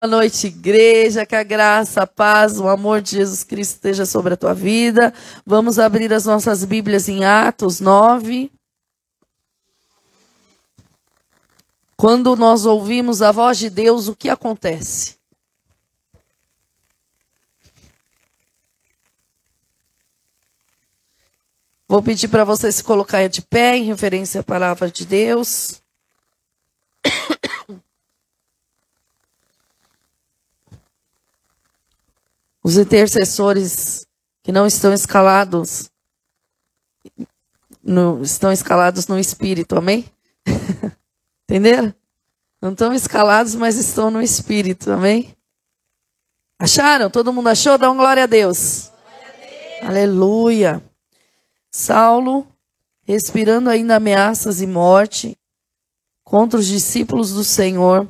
Boa noite, igreja. Que a graça, a paz, o amor de Jesus Cristo esteja sobre a tua vida. Vamos abrir as nossas Bíblias em Atos 9. Quando nós ouvimos a voz de Deus, o que acontece? Vou pedir para você se colocar de pé em referência à palavra de Deus. Os intercessores que não estão escalados no, estão escalados no espírito, amém? Entenderam? Não estão escalados, mas estão no espírito, amém? Acharam? Todo mundo achou? Dá uma glória a Deus. Glória a Deus. Aleluia. Saulo, respirando ainda ameaças e morte contra os discípulos do Senhor,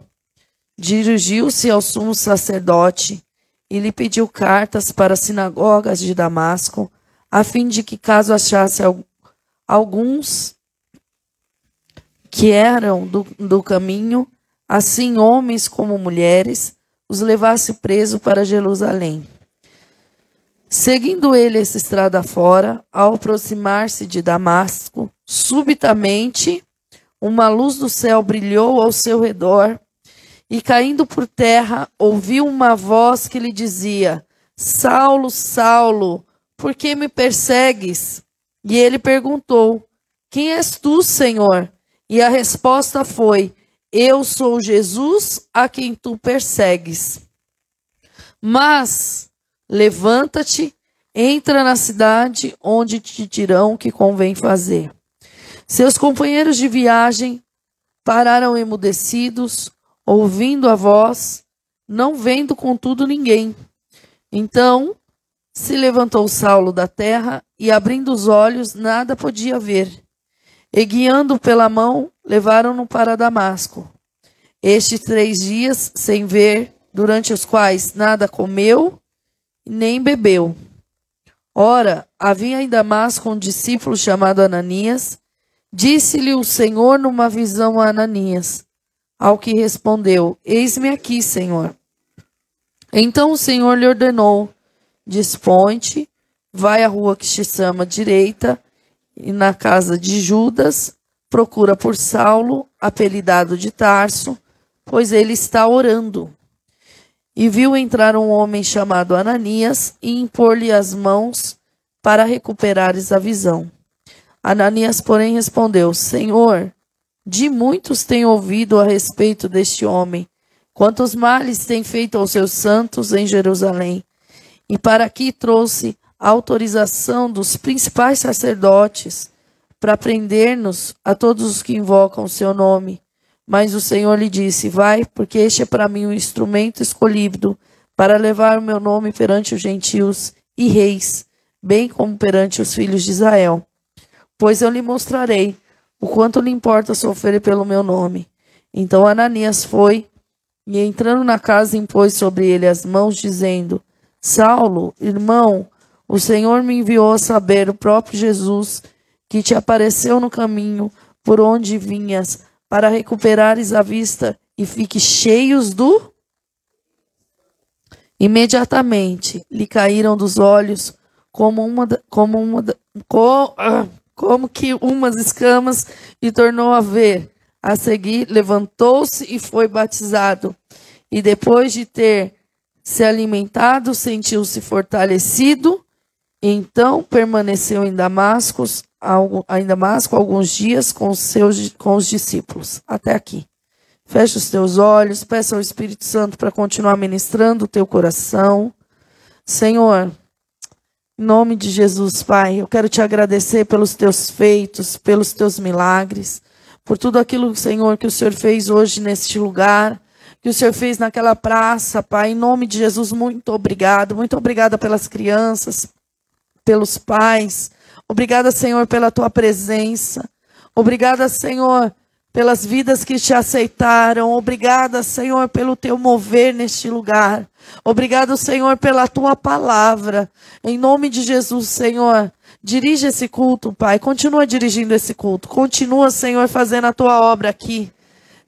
dirigiu-se ao sumo sacerdote e lhe pediu cartas para as sinagogas de Damasco, a fim de que, caso achasse alguns que eram do, do caminho, assim homens como mulheres, os levasse preso para Jerusalém. Seguindo ele essa estrada fora, ao aproximar-se de Damasco, subitamente uma luz do céu brilhou ao seu redor e caindo por terra, ouviu uma voz que lhe dizia: Saulo, Saulo, por que me persegues? E ele perguntou: Quem és tu, Senhor? E a resposta foi: Eu sou Jesus a quem tu persegues. Mas levanta-te, entra na cidade onde te dirão que convém fazer. Seus companheiros de viagem pararam emudecidos, ouvindo a voz, não vendo contudo ninguém. Então se levantou Saulo da terra e, abrindo os olhos, nada podia ver. E guiando pela mão, levaram-no para Damasco. Estes três dias sem ver, durante os quais nada comeu nem bebeu. Ora, havia em Damasco um discípulo chamado Ananias. Disse-lhe o Senhor numa visão a Ananias: ao que respondeu: Eis-me aqui, Senhor. Então o Senhor lhe ordenou: Dispõe-te, vai à rua que se chama direita, e na casa de Judas, procura por Saulo, apelidado de Tarso, pois ele está orando. E viu entrar um homem chamado Ananias e impor-lhe as mãos para recuperares a visão. Ananias, porém, respondeu: Senhor, de muitos tenho ouvido a respeito deste homem, quantos males tem feito aos seus santos em Jerusalém. E para aqui trouxe a autorização dos principais sacerdotes para prender-nos a todos os que invocam o seu nome. Mas o Senhor lhe disse: Vai, porque este é para mim um instrumento escolhido para levar o meu nome perante os gentios e reis, bem como perante os filhos de Israel. Pois eu lhe mostrarei o quanto lhe importa sofrer pelo meu nome. Então Ananias foi e, entrando na casa, impôs sobre ele as mãos, dizendo: Saulo, irmão, o Senhor me enviou a saber, o próprio Jesus, que te apareceu no caminho por onde vinhas, para recuperares a vista e fiques cheios do. Imediatamente lhe caíram dos olhos como uma, como uma, como, como que umas escamas e tornou a ver. A seguir, levantou-se e foi batizado. E depois de ter se alimentado, sentiu-se fortalecido. Então permaneceu em Damasco, em Damasco alguns dias com seus, com os discípulos. Até aqui. Feche os teus olhos, peça ao Espírito Santo para continuar ministrando o teu coração. Senhor, em nome de Jesus, Pai, eu quero te agradecer pelos teus feitos, pelos teus milagres, por tudo aquilo, Senhor, que o Senhor fez hoje neste lugar, que o Senhor fez naquela praça, Pai. Em nome de Jesus, muito obrigado. Muito obrigada pelas crianças, pelos pais. Obrigada, Senhor, pela tua presença. Obrigada, Senhor, pelas vidas que te aceitaram. Obrigada, Senhor, pelo teu mover neste lugar. Obrigado, Senhor, pela tua palavra. Em nome de Jesus, Senhor, dirige esse culto, Pai. Continua dirigindo esse culto. Continua, Senhor, fazendo a tua obra aqui.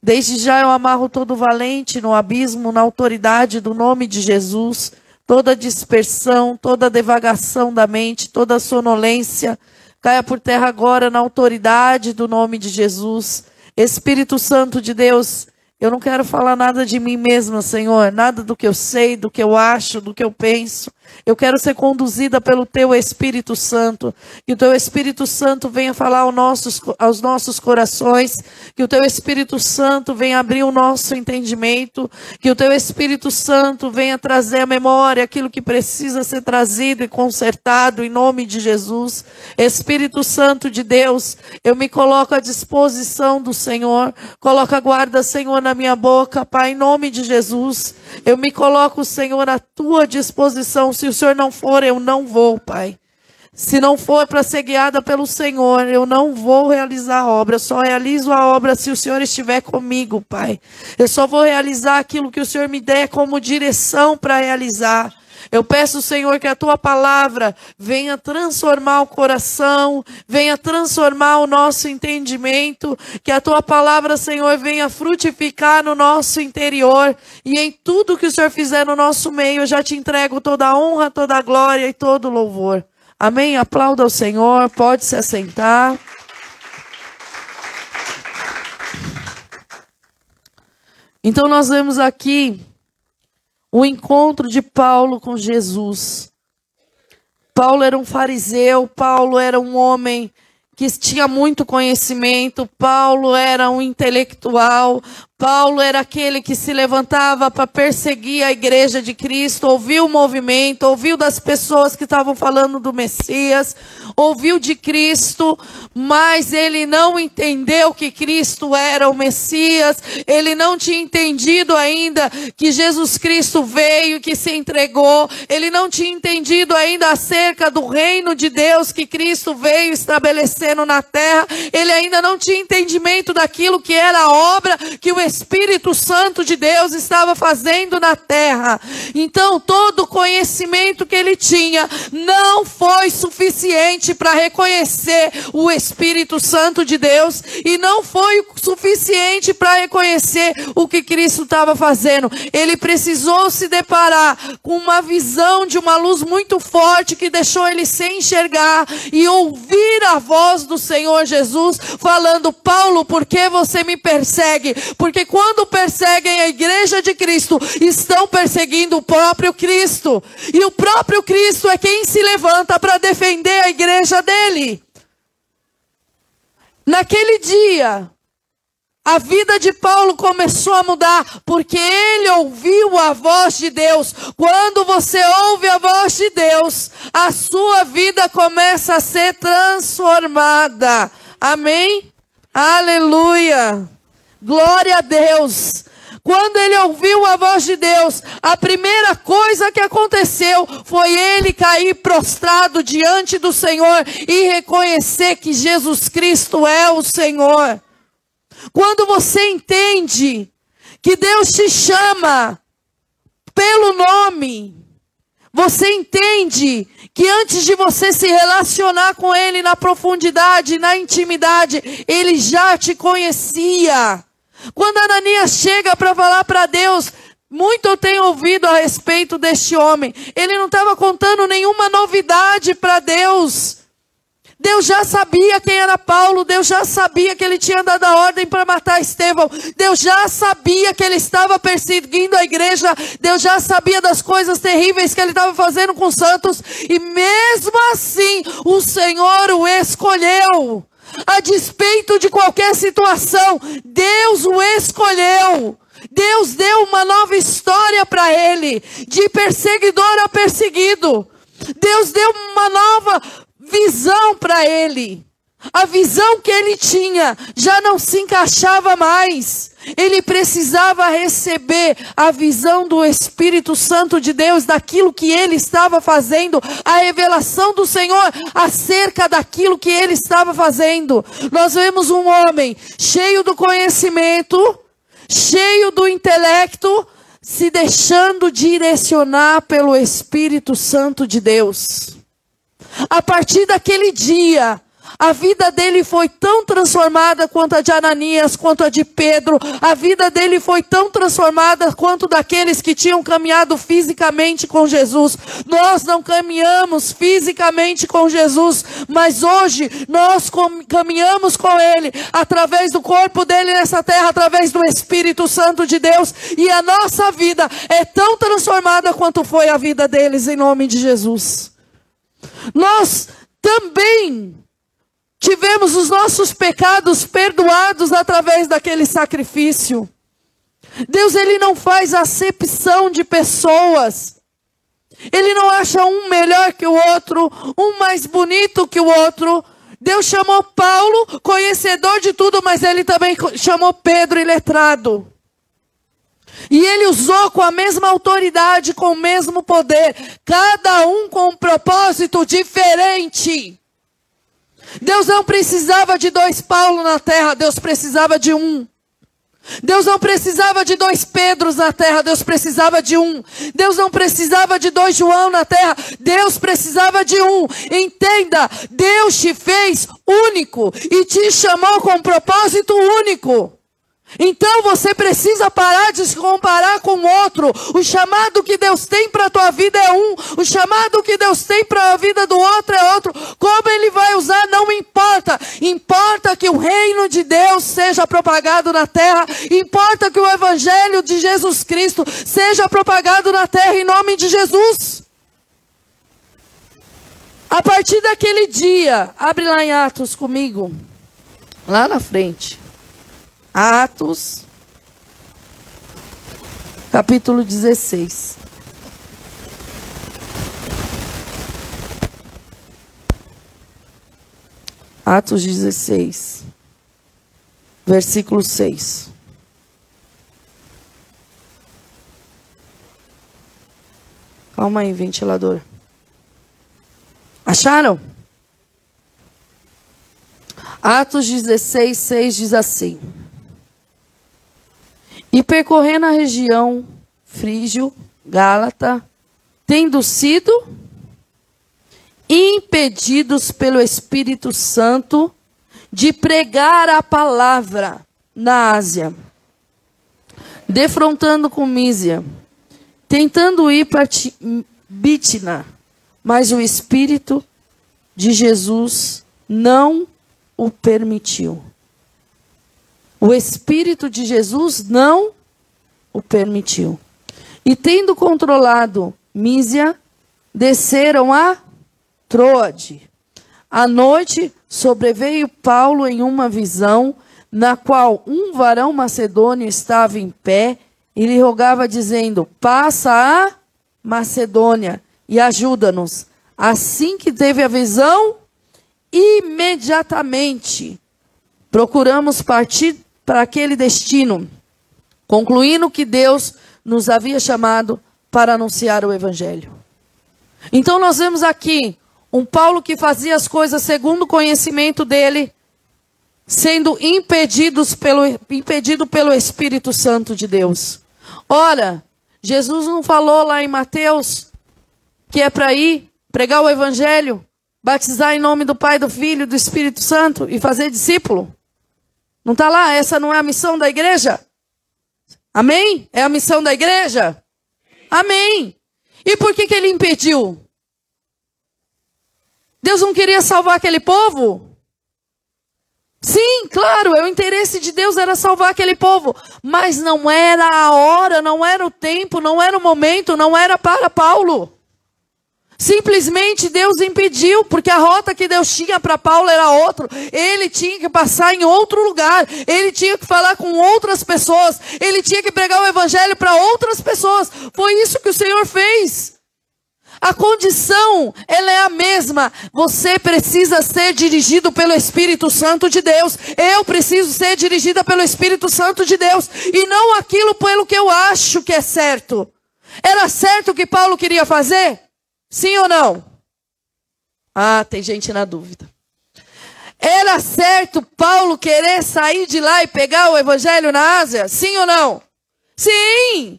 Desde já eu amarro todo valente no abismo, na autoridade do nome de Jesus, toda dispersão, toda devagação da mente, toda sonolência, caia por terra agora na autoridade do nome de Jesus. Espírito Santo de Deus, eu não quero falar nada de mim mesma, Senhor, nada do que eu sei, do que eu acho, do que eu penso. Eu quero ser conduzida pelo Teu Espírito Santo. Que o Teu Espírito Santo venha falar aos nossos, aos nossos corações. Que o Teu Espírito Santo venha abrir o nosso entendimento. Que o Teu Espírito Santo venha trazer à memória aquilo que precisa ser trazido e consertado em nome de Jesus. Espírito Santo de Deus, eu me coloco à disposição do Senhor. Coloca a guarda, Senhor, na minha boca, Pai, em nome de Jesus. Eu me coloco, Senhor, à tua disposição. Se o Senhor não for, eu não vou, Pai. Se não for para ser guiada pelo Senhor, eu não vou realizar a obra. Eu só realizo a obra se o Senhor estiver comigo, Pai. Eu só vou realizar aquilo que o Senhor me der como direção para realizar. Eu peço, Senhor, que a tua palavra venha transformar o coração, venha transformar o nosso entendimento, que a tua palavra, Senhor, venha frutificar no nosso interior e em tudo que o Senhor fizer no nosso meio, eu já te entrego toda a honra, toda a glória e todo o louvor. Amém? Aplauda o Senhor, pode se assentar. Então nós vemos aqui o encontro de Paulo com Jesus. Paulo era um fariseu, Paulo era um homem que tinha muito conhecimento, Paulo era um intelectual, Paulo era aquele que se levantava para perseguir a igreja de Cristo, ouviu o movimento, ouviu das pessoas que estavam falando do Messias, ouviu de Cristo, mas ele não entendeu que Cristo era o Messias, ele não tinha entendido ainda que Jesus Cristo veio que se entregou, ele não tinha entendido ainda acerca do reino de Deus que Cristo veio estabelecendo na terra, ele ainda não tinha entendimento daquilo que era a obra que o Espírito Santo de Deus estava fazendo na terra. Então, todo o conhecimento que ele tinha não foi suficiente para reconhecer o Espírito Santo de Deus e não foi suficiente para reconhecer o que Cristo estava fazendo. Ele precisou se deparar com uma visão de uma luz muito forte que deixou ele sem enxergar e ouvir a voz do Senhor Jesus falando: Paulo, por que você me persegue? Porque quando perseguem a igreja de Cristo, estão perseguindo o próprio Cristo. E o próprio Cristo é quem se levanta para defender a igreja dele. Naquele dia, a vida de Paulo começou a mudar porque ele ouviu a voz de Deus. Quando você ouve a voz de Deus, a sua vida começa a ser transformada. Amém? Aleluia. Glória a Deus. Quando ele ouviu a voz de Deus, a primeira coisa que aconteceu foi ele cair prostrado diante do Senhor e reconhecer que Jesus Cristo é o Senhor. Quando você entende que Deus te chama pelo nome, você entende que antes de você se relacionar com Ele na profundidade, na intimidade, Ele já te conhecia. Quando Ananias chega para falar para Deus, muito eu tenho ouvido a respeito deste homem. Ele não estava contando nenhuma novidade para Deus. Deus já sabia quem era Paulo, Deus já sabia que ele tinha dado a ordem para matar Estevão, Deus já sabia que ele estava perseguindo a igreja, Deus já sabia das coisas terríveis que ele estava fazendo com os santos, e mesmo assim o Senhor o escolheu a despeito de qualquer situação, Deus o escolheu. Deus deu uma nova história para ele, de perseguidor a perseguido. Deus deu uma nova visão para ele. A visão que ele tinha já não se encaixava mais. Ele precisava receber a visão do Espírito Santo de Deus, daquilo que ele estava fazendo, a revelação do Senhor acerca daquilo que ele estava fazendo. Nós vemos um homem cheio do conhecimento, cheio do intelecto, se deixando direcionar pelo Espírito Santo de Deus. A partir daquele dia, A vida dele foi tão transformada quanto a de Ananias, quanto a de Pedro. A vida dele foi tão transformada quanto daqueles que tinham caminhado fisicamente com Jesus. Nós não caminhamos fisicamente com Jesus, mas hoje nós caminhamos com Ele através do corpo dele nessa terra, através do Espírito Santo de Deus. E a nossa vida é tão transformada quanto foi a vida deles, em nome de Jesus. Nós também tivemos os nossos pecados perdoados através daquele sacrifício. Deus ele não faz acepção de pessoas. Ele não acha um melhor que o outro, um mais bonito que o outro. Deus chamou Paulo, conhecedor de tudo, mas ele também chamou Pedro, iletrado. E ele usou com a mesma autoridade, com o mesmo poder, cada um com um propósito diferente. Deus não precisava de dois Paulo na terra, Deus precisava de um. Deus não precisava de dois Pedros na terra, Deus precisava de um. Deus não precisava de dois João na terra, Deus precisava de um. Entenda, Deus te fez único e te chamou com um propósito único. Então você precisa parar de se comparar com outro. O chamado que Deus tem para a tua vida é um, o chamado que Deus tem para a vida do outro é outro. Como ele vai usar não importa. Importa que o reino de Deus seja propagado na terra, importa que o evangelho de Jesus Cristo seja propagado na terra em nome de Jesus. A partir daquele dia, abre lá em Atos comigo, lá na frente. Atos, capítulo 16. Atos 16, versículo 6. Calma aí, ventilador. Acharam? Atos 16, 6 diz assim. E percorrendo a região Frígio, Gálata, tendo sido impedidos pelo Espírito Santo de pregar a palavra na Ásia, defrontando com Mísia, tentando ir para Bitna, mas o Espírito de Jesus não o permitiu. O Espírito de Jesus não o permitiu. E tendo controlado Mísia, desceram a Troade. À noite sobreveio Paulo em uma visão, na qual um varão macedônio estava em pé e lhe rogava, dizendo: Passa a Macedônia e ajuda-nos. Assim que teve a visão, imediatamente procuramos partir para aquele destino, concluindo que Deus nos havia chamado para anunciar o Evangelho. Então nós vemos aqui um Paulo que fazia as coisas segundo o conhecimento dele, sendo impedidos pelo, impedido pelo Espírito Santo de Deus. Ora, Jesus não falou lá em Mateus que é para ir pregar o Evangelho, batizar em nome do Pai, do Filho e do Espírito Santo e fazer discípulo? Não está lá? Essa não é a missão da igreja? Amém? É a missão da igreja? Amém. E por que, que ele impediu? Deus não queria salvar aquele povo? Sim, claro, é o interesse de Deus era salvar aquele povo, mas não era a hora, não era o tempo, não era o momento, não era para Paulo. Simplesmente Deus impediu, porque a rota que Deus tinha para Paulo era outra. Ele tinha que passar em outro lugar, ele tinha que falar com outras pessoas, ele tinha que pregar o evangelho para outras pessoas. Foi isso que o Senhor fez. A condição, ela é a mesma. Você precisa ser dirigido pelo Espírito Santo de Deus. Eu preciso ser dirigida pelo Espírito Santo de Deus. E não aquilo pelo que eu acho que é certo. Era certo o que Paulo queria fazer? Sim ou não? Ah, tem gente na dúvida. Era certo Paulo querer sair de lá e pegar o evangelho na Ásia? Sim ou não? Sim!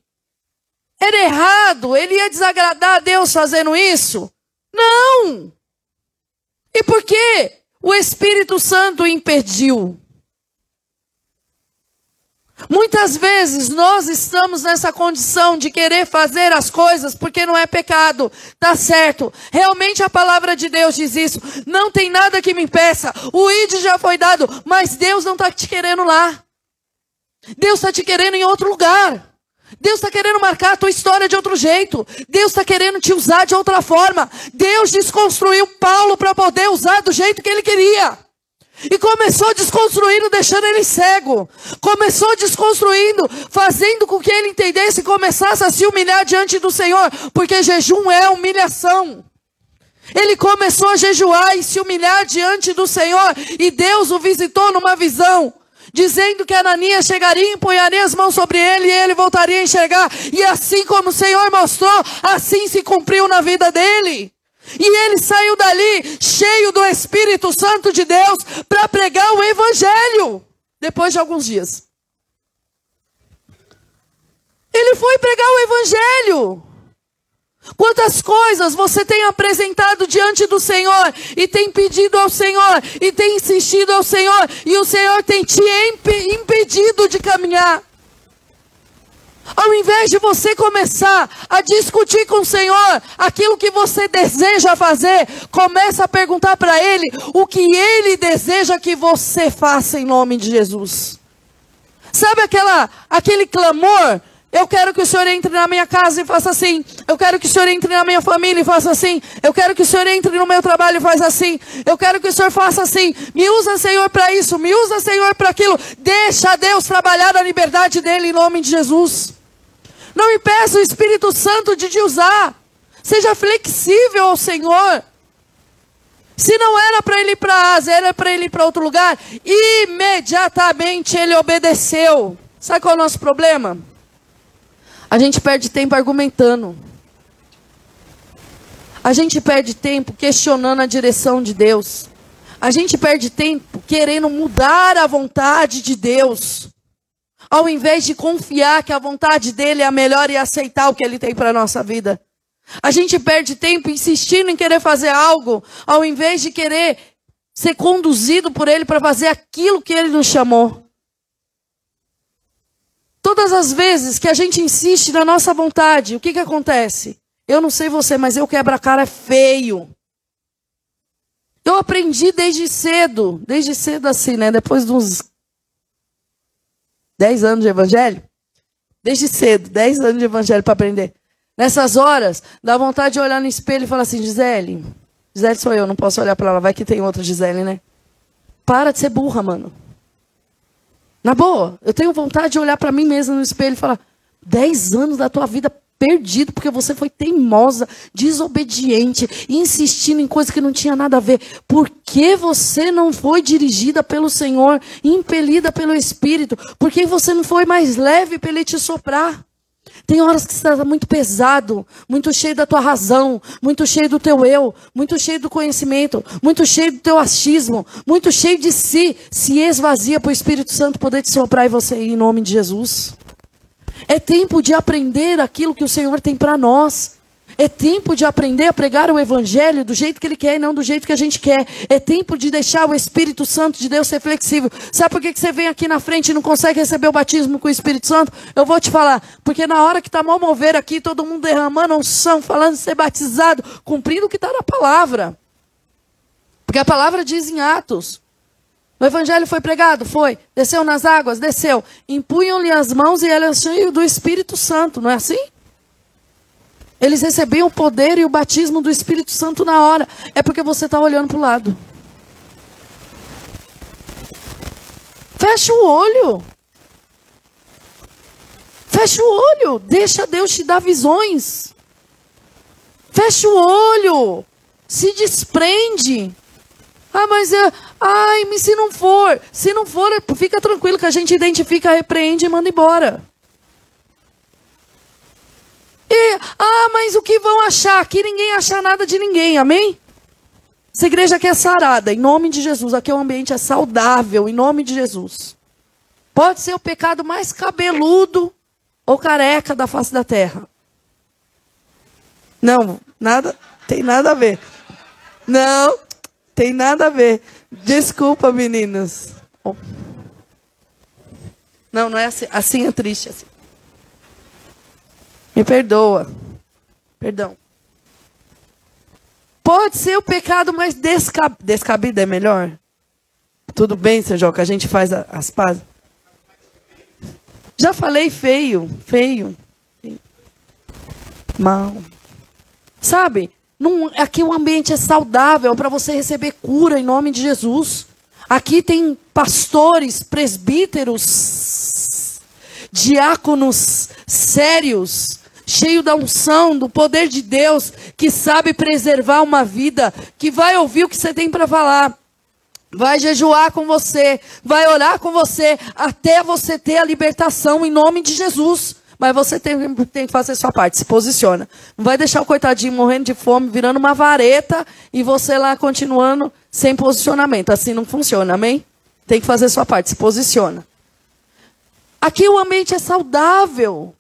Era errado, ele ia desagradar a Deus fazendo isso? Não! E por quê? o Espírito Santo impediu. Muitas vezes nós estamos nessa condição de querer fazer as coisas porque não é pecado, tá certo. Realmente a palavra de Deus diz isso. Não tem nada que me impeça. O ID já foi dado, mas Deus não está te querendo lá. Deus está te querendo em outro lugar. Deus está querendo marcar a tua história de outro jeito. Deus está querendo te usar de outra forma. Deus desconstruiu Paulo para poder usar do jeito que ele queria. E começou desconstruindo, deixando ele cego. Começou desconstruindo, fazendo com que ele entendesse e começasse a se humilhar diante do Senhor, porque jejum é humilhação. Ele começou a jejuar e se humilhar diante do Senhor, e Deus o visitou numa visão, dizendo que Ananias chegaria empunharia as mãos sobre ele e ele voltaria a enxergar. E assim como o Senhor mostrou, assim se cumpriu na vida dele. E ele saiu dali cheio do Espírito Santo de Deus para pregar o Evangelho. Depois de alguns dias. Ele foi pregar o Evangelho. Quantas coisas você tem apresentado diante do Senhor e tem pedido ao Senhor e tem insistido ao Senhor e o Senhor tem te impedido de caminhar. Ao invés de você começar a discutir com o Senhor aquilo que você deseja fazer, começa a perguntar para Ele o que Ele deseja que você faça em nome de Jesus. Sabe aquela, aquele clamor? Eu quero que o Senhor entre na minha casa e faça assim. Eu quero que o Senhor entre na minha família e faça assim. Eu quero que o Senhor entre no meu trabalho e faça assim. Eu quero que o Senhor faça assim. Me usa, Senhor, para isso. Me usa, Senhor, para aquilo. Deixa Deus trabalhar na liberdade dele em nome de Jesus. Não impeça o Espírito Santo de te usar. Seja flexível ao Senhor. Se não era para ele ir para a Ásia, era para ele ir para outro lugar, imediatamente ele obedeceu. Sabe qual é o nosso problema? A gente perde tempo argumentando. A gente perde tempo questionando a direção de Deus. A gente perde tempo querendo mudar a vontade de Deus ao invés de confiar que a vontade dele é a melhor e aceitar o que ele tem para a nossa vida. A gente perde tempo insistindo em querer fazer algo, ao invés de querer ser conduzido por ele para fazer aquilo que ele nos chamou. Todas as vezes que a gente insiste na nossa vontade, o que, que acontece? Eu não sei você, mas eu quebro a cara feio. Eu aprendi desde cedo, desde cedo assim, né? Depois de uns 10 anos de evangelho? Desde cedo, 10 anos de evangelho para aprender. Nessas horas, dá vontade de olhar no espelho e falar assim: Gisele, Gisele sou eu, não posso olhar para ela, vai que tem outra Gisele, né? Para de ser burra, mano. Na boa, eu tenho vontade de olhar para mim mesma no espelho e falar: 10 anos da tua vida perdido porque você foi teimosa, desobediente, insistindo em coisas que não tinha nada a ver. Por que você não foi dirigida pelo Senhor, impelida pelo Espírito? Por que você não foi mais leve para Ele te soprar? Tem horas que está muito pesado, muito cheio da tua razão, muito cheio do teu eu, muito cheio do conhecimento, muito cheio do teu achismo, muito cheio de si. Se esvazia para o Espírito Santo poder te soprar e você ir em nome de Jesus. É tempo de aprender aquilo que o Senhor tem para nós. É tempo de aprender a pregar o Evangelho do jeito que Ele quer e não do jeito que a gente quer. É tempo de deixar o Espírito Santo de Deus ser flexível. Sabe por que você vem aqui na frente e não consegue receber o batismo com o Espírito Santo? Eu vou te falar. Porque na hora que está mal mover aqui, todo mundo derramando unção, falando de ser batizado, cumprindo o que está na palavra. Porque a palavra diz em Atos: o evangelho foi pregado? Foi. Desceu nas águas? Desceu. Impunham-lhe as mãos e ele é cheio do Espírito Santo, não é assim? Eles recebiam o poder e o batismo do Espírito Santo na hora. É porque você está olhando para o lado. Fecha o olho. Fecha o olho. Deixa Deus te dar visões. Fecha o olho. Se desprende. Ah, mas é. Ai, se não for. Se não for, fica tranquilo que a gente identifica, repreende e manda embora. E, ah, mas o que vão achar? Aqui ninguém acha nada de ninguém, amém? Essa igreja aqui é sarada, em nome de Jesus. Aqui o ambiente é saudável, em nome de Jesus. Pode ser o pecado mais cabeludo ou careca da face da terra. Não, nada, tem nada a ver. Não, tem nada a ver. Desculpa, meninas. Não, não é assim. Assim é triste. Assim. Me perdoa. Perdão. Pode ser o pecado mais descab... descabido, é melhor? Tudo bem, seu que a gente faz as pazes? Já falei feio, feio. Mal. Sabe? Num, aqui o ambiente é saudável para você receber cura em nome de Jesus. Aqui tem pastores, presbíteros, diáconos sérios, cheio da unção, do poder de Deus, que sabe preservar uma vida, que vai ouvir o que você tem para falar. Vai jejuar com você, vai orar com você, até você ter a libertação em nome de Jesus. Mas você tem, tem que fazer sua parte, se posiciona. Não vai deixar o coitadinho morrendo de fome, virando uma vareta e você lá continuando sem posicionamento. Assim não funciona, amém? Tem que fazer sua parte, se posiciona. Aqui o ambiente é saudável.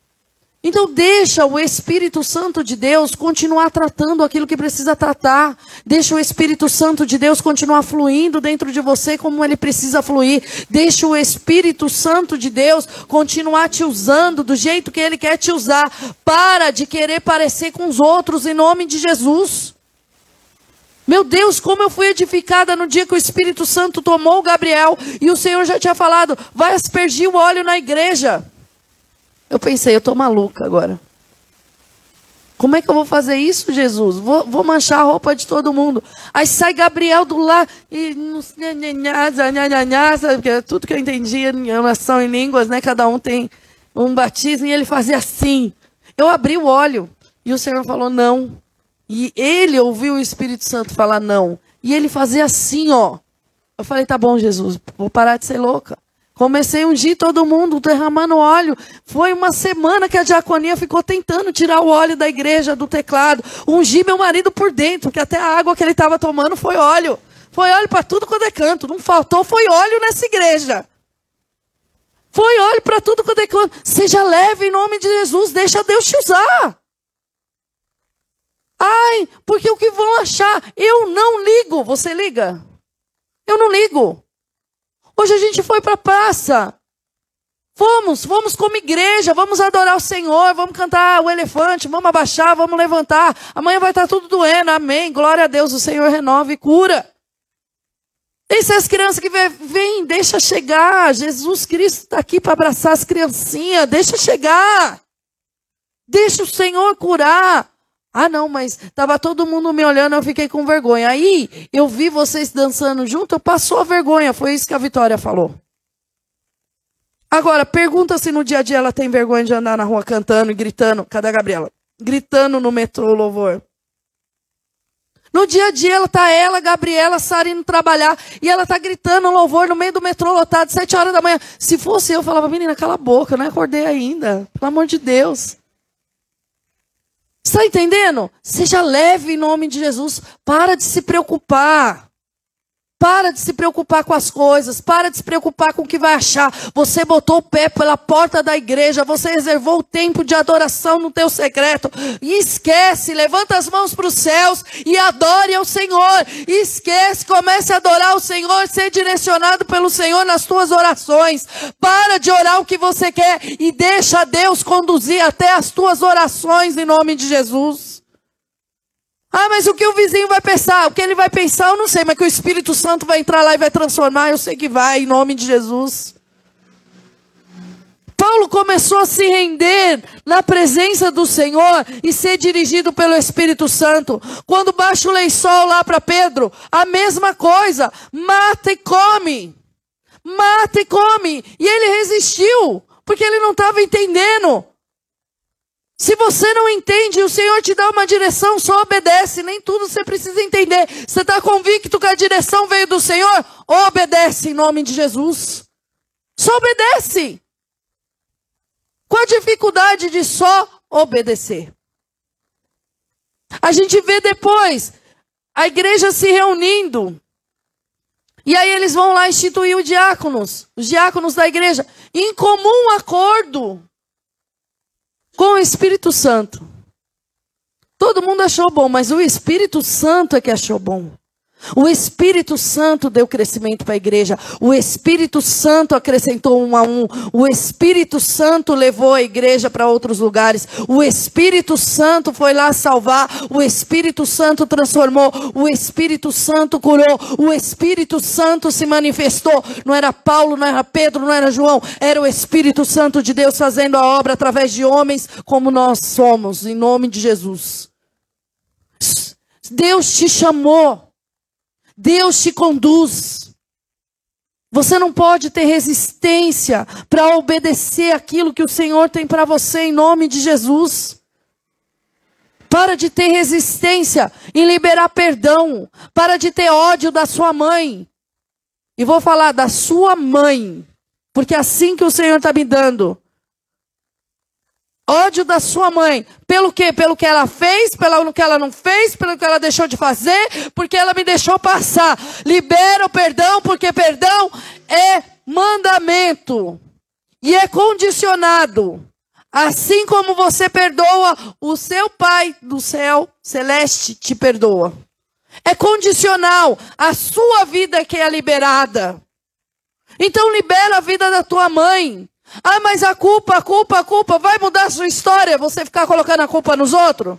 Então deixa o Espírito Santo de Deus continuar tratando aquilo que precisa tratar. Deixa o Espírito Santo de Deus continuar fluindo dentro de você como ele precisa fluir. Deixa o Espírito Santo de Deus continuar te usando do jeito que ele quer te usar. Para de querer parecer com os outros em nome de Jesus. Meu Deus, como eu fui edificada no dia que o Espírito Santo tomou o Gabriel e o Senhor já tinha falado: vai aspergir o óleo na igreja. Eu pensei, eu estou maluca agora. Como é que eu vou fazer isso, Jesus? Vou, vou, manchar a roupa de todo mundo. Aí sai Gabriel do lá e tudo que eu entendia em oração em línguas, né? Cada um tem um batismo e ele fazia assim. Eu abri o óleo e o Senhor falou não. E ele ouviu o Espírito Santo falar não. E ele fazia assim, ó. Eu falei, tá bom, Jesus, vou parar de ser louca. Comecei a ungir todo mundo, derramando óleo. Foi uma semana que a diaconia ficou tentando tirar o óleo da igreja, do teclado. Ungi meu marido por dentro, que até a água que ele estava tomando foi óleo. Foi óleo para tudo quando é canto. Não faltou, foi óleo nessa igreja. Foi óleo para tudo quando é canto. Seja leve em nome de Jesus, deixa Deus te usar. Ai, porque o que vão achar? Eu não ligo. Você liga? Eu não ligo. Hoje a gente foi para a praça. Vamos, vamos como igreja, vamos adorar o Senhor, vamos cantar o elefante, vamos abaixar, vamos levantar. Amanhã vai estar tudo doendo, amém. Glória a Deus, o Senhor renova e cura. Se as crianças que vêm, vem, deixa chegar. Jesus Cristo está aqui para abraçar as criancinhas, deixa chegar. Deixa o Senhor curar. Ah, não, mas estava todo mundo me olhando, eu fiquei com vergonha. Aí eu vi vocês dançando junto, passou a vergonha. Foi isso que a Vitória falou. Agora, pergunta se no dia a dia ela tem vergonha de andar na rua cantando e gritando. Cadê a Gabriela? Gritando no metrô louvor. No dia a dia ela tá ela, Gabriela, saindo trabalhar e ela tá gritando louvor no meio do metrô lotado, sete horas da manhã. Se fosse eu, eu falava, menina, cala a boca, não acordei ainda. Pelo amor de Deus. Está entendendo? Seja leve em nome de Jesus. Para de se preocupar. Para de se preocupar com as coisas, para de se preocupar com o que vai achar. Você botou o pé pela porta da igreja, você reservou o tempo de adoração no teu secreto. Esquece, levanta as mãos para os céus e adore ao Senhor. Esquece, comece a adorar o Senhor, ser direcionado pelo Senhor nas tuas orações. Para de orar o que você quer e deixa Deus conduzir até as tuas orações em nome de Jesus. Ah, mas o que o vizinho vai pensar? O que ele vai pensar, eu não sei, mas que o Espírito Santo vai entrar lá e vai transformar, eu sei que vai, em nome de Jesus. Paulo começou a se render na presença do Senhor e ser dirigido pelo Espírito Santo. Quando baixa o lençol lá para Pedro, a mesma coisa, mata e come. Mata e come. E ele resistiu, porque ele não estava entendendo. Se você não entende, o Senhor te dá uma direção, só obedece. Nem tudo você precisa entender. Você está convicto que a direção veio do Senhor? Obedece em nome de Jesus. Só obedece. Qual a dificuldade de só obedecer? A gente vê depois a igreja se reunindo. E aí eles vão lá instituir os diáconos, os diáconos da igreja, em comum acordo com o Espírito Santo. Todo mundo achou bom, mas o Espírito Santo é que achou bom. O Espírito Santo deu crescimento para a igreja. O Espírito Santo acrescentou um a um. O Espírito Santo levou a igreja para outros lugares. O Espírito Santo foi lá salvar. O Espírito Santo transformou. O Espírito Santo curou. O Espírito Santo se manifestou. Não era Paulo, não era Pedro, não era João. Era o Espírito Santo de Deus fazendo a obra através de homens como nós somos, em nome de Jesus. Deus te chamou. Deus te conduz. Você não pode ter resistência para obedecer aquilo que o Senhor tem para você em nome de Jesus. Para de ter resistência em liberar perdão. Para de ter ódio da sua mãe. E vou falar da sua mãe. Porque é assim que o Senhor está me dando. Ódio da sua mãe. Pelo quê? Pelo que ela fez, pelo que ela não fez, pelo que ela deixou de fazer, porque ela me deixou passar. Libera o perdão, porque perdão é mandamento. E é condicionado. Assim como você perdoa, o seu Pai do céu celeste te perdoa. É condicional. A sua vida que é liberada. Então libera a vida da tua mãe. Ah, mas a culpa, a culpa, a culpa vai mudar a sua história? Você ficar colocando a culpa nos outros?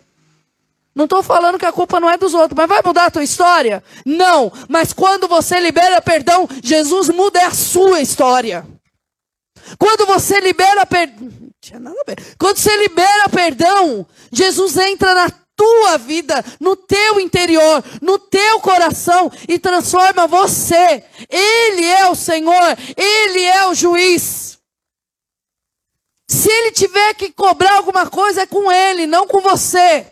Não estou falando que a culpa não é dos outros, mas vai mudar a tua história? Não, mas quando você libera perdão, Jesus muda a sua história. Quando você libera perdão, quando você libera perdão, Jesus entra na tua vida, no teu interior, no teu coração e transforma você. Ele é o Senhor, ele é o juiz. Se ele tiver que cobrar alguma coisa, é com ele, não com você.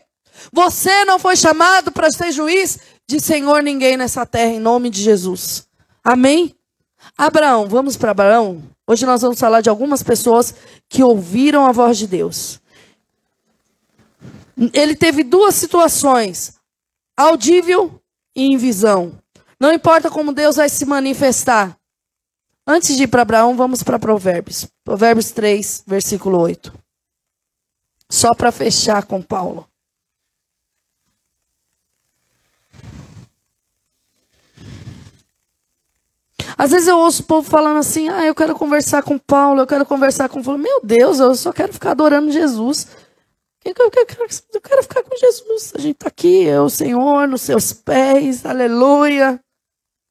Você não foi chamado para ser juiz de Senhor ninguém nessa terra, em nome de Jesus. Amém? Abraão, vamos para Abraão? Hoje nós vamos falar de algumas pessoas que ouviram a voz de Deus. Ele teve duas situações: audível e em visão. Não importa como Deus vai se manifestar, Antes de ir para Abraão, vamos para Provérbios. Provérbios 3, versículo 8. Só para fechar com Paulo. Às vezes eu ouço o povo falando assim: ah, eu quero conversar com Paulo, eu quero conversar com Paulo. Meu Deus, eu só quero ficar adorando Jesus. Eu quero, eu quero ficar com Jesus. A gente está aqui, é o Senhor, nos seus pés, aleluia.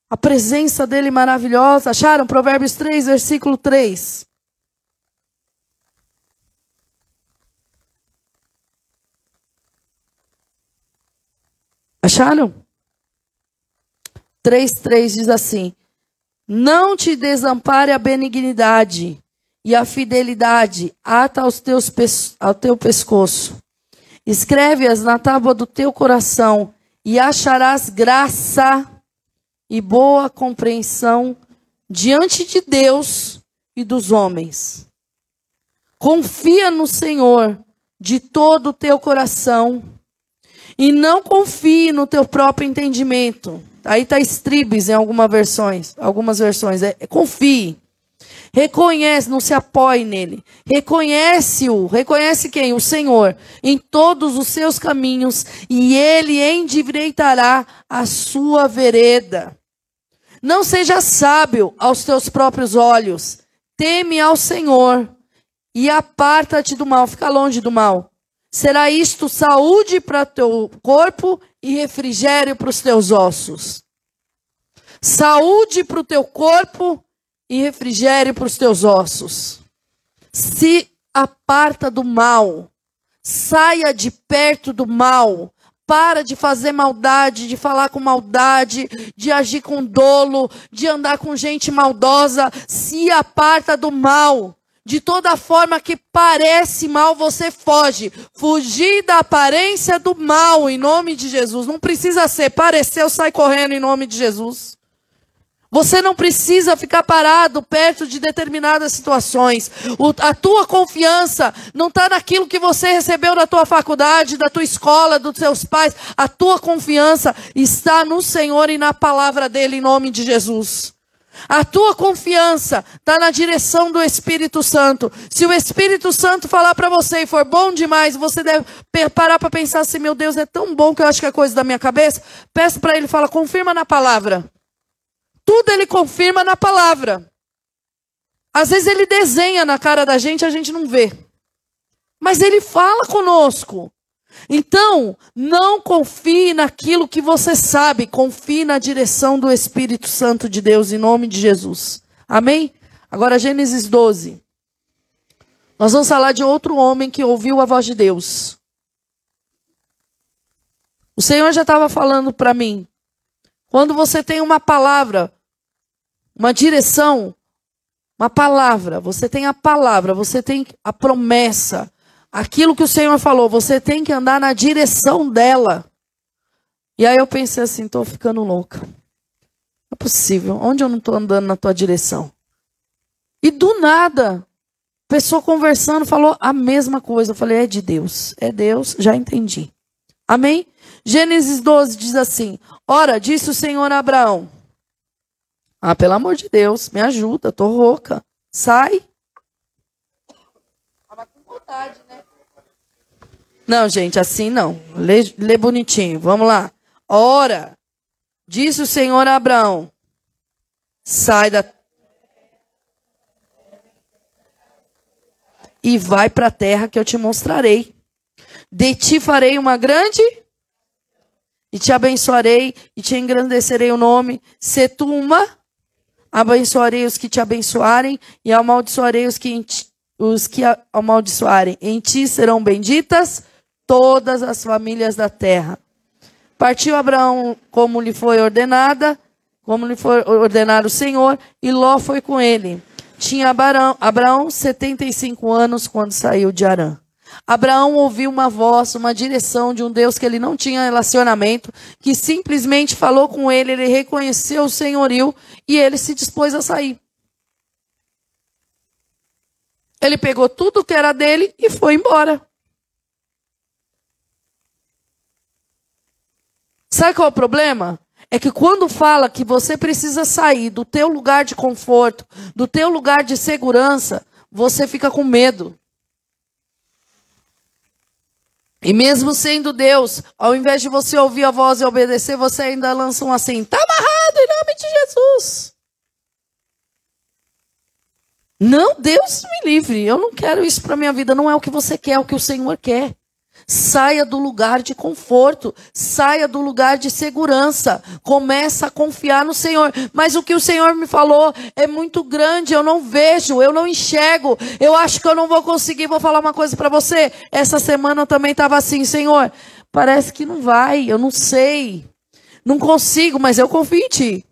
A presença dele maravilhosa. Acharam? Provérbios 3, versículo 3. Acharam? 3,3 diz assim: Não te desampare a benignidade e a fidelidade ata aos teus, ao teu pescoço. Escreve-as na tábua do teu coração e acharás graça e boa compreensão diante de Deus e dos homens. Confia no Senhor de todo o teu coração e não confie no teu próprio entendimento. Aí está estribes em algumas versões, algumas versões. É, confie. Reconhece, não se apoie nele. Reconhece-o. Reconhece quem? O Senhor. Em todos os seus caminhos. E ele endireitará a sua vereda. Não seja sábio aos teus próprios olhos. Teme ao Senhor e aparta-te do mal. Fica longe do mal. Será isto saúde para teu corpo e refrigério para os teus ossos. Saúde para o teu corpo e refrigério para os teus ossos. Se aparta do mal. Saia de perto do mal. Para de fazer maldade, de falar com maldade, de agir com dolo, de andar com gente maldosa. Se aparta do mal. De toda forma que parece mal, você foge. Fugir da aparência do mal, em nome de Jesus. Não precisa ser. Pareceu, sai correndo em nome de Jesus. Você não precisa ficar parado perto de determinadas situações. O, a tua confiança não está naquilo que você recebeu da tua faculdade, da tua escola, dos seus pais. A tua confiança está no Senhor e na palavra dele, em nome de Jesus. A tua confiança está na direção do Espírito Santo. Se o Espírito Santo falar para você e for bom demais, você deve parar para pensar assim: meu Deus, é tão bom que eu acho que é coisa da minha cabeça. Peça para ele, fala, confirma na palavra. Tudo ele confirma na palavra. Às vezes ele desenha na cara da gente, a gente não vê. Mas ele fala conosco. Então, não confie naquilo que você sabe, confie na direção do Espírito Santo de Deus, em nome de Jesus. Amém? Agora, Gênesis 12. Nós vamos falar de outro homem que ouviu a voz de Deus. O Senhor já estava falando para mim. Quando você tem uma palavra, uma direção, uma palavra, você tem a palavra, você tem a promessa, aquilo que o Senhor falou, você tem que andar na direção dela. E aí eu pensei assim, estou ficando louca. Não é possível. Onde eu não estou andando na tua direção? E do nada, pessoa conversando falou a mesma coisa. Eu falei, é de Deus. É Deus, já entendi. Amém? Gênesis 12 diz assim: Ora, disse o Senhor a Abraão: Ah, pelo amor de Deus, me ajuda, estou rouca. Sai. Tava com vontade, né? Não, gente, assim não. Lê, lê bonitinho. Vamos lá. Ora, disse o Senhor a Abraão: sai da. E vai para a terra que eu te mostrarei. De ti farei uma grande. E te abençoarei e te engrandecerei o nome. Se tu uma. Abençoarei os que te abençoarem e amaldiçoarei os que, os que amaldiçoarem. Em ti serão benditas todas as famílias da terra. Partiu Abraão como lhe foi ordenada, como lhe foi ordenado o Senhor, e Ló foi com ele. Tinha Abraão, Abraão 75 anos quando saiu de Arã. Abraão ouviu uma voz, uma direção de um Deus que ele não tinha relacionamento, que simplesmente falou com ele, ele reconheceu o senhorio e ele se dispôs a sair. Ele pegou tudo que era dele e foi embora. Sabe qual é o problema? É que quando fala que você precisa sair do teu lugar de conforto, do teu lugar de segurança, você fica com medo. E mesmo sendo Deus, ao invés de você ouvir a voz e obedecer, você ainda lança um assim: está amarrado em nome de Jesus. Não, Deus me livre. Eu não quero isso para minha vida. Não é o que você quer, é o que o Senhor quer. Saia do lugar de conforto, saia do lugar de segurança, começa a confiar no Senhor. Mas o que o Senhor me falou é muito grande, eu não vejo, eu não enxergo, eu acho que eu não vou conseguir. Vou falar uma coisa para você. Essa semana eu também estava assim, Senhor, parece que não vai, eu não sei, não consigo, mas eu confio em Ti.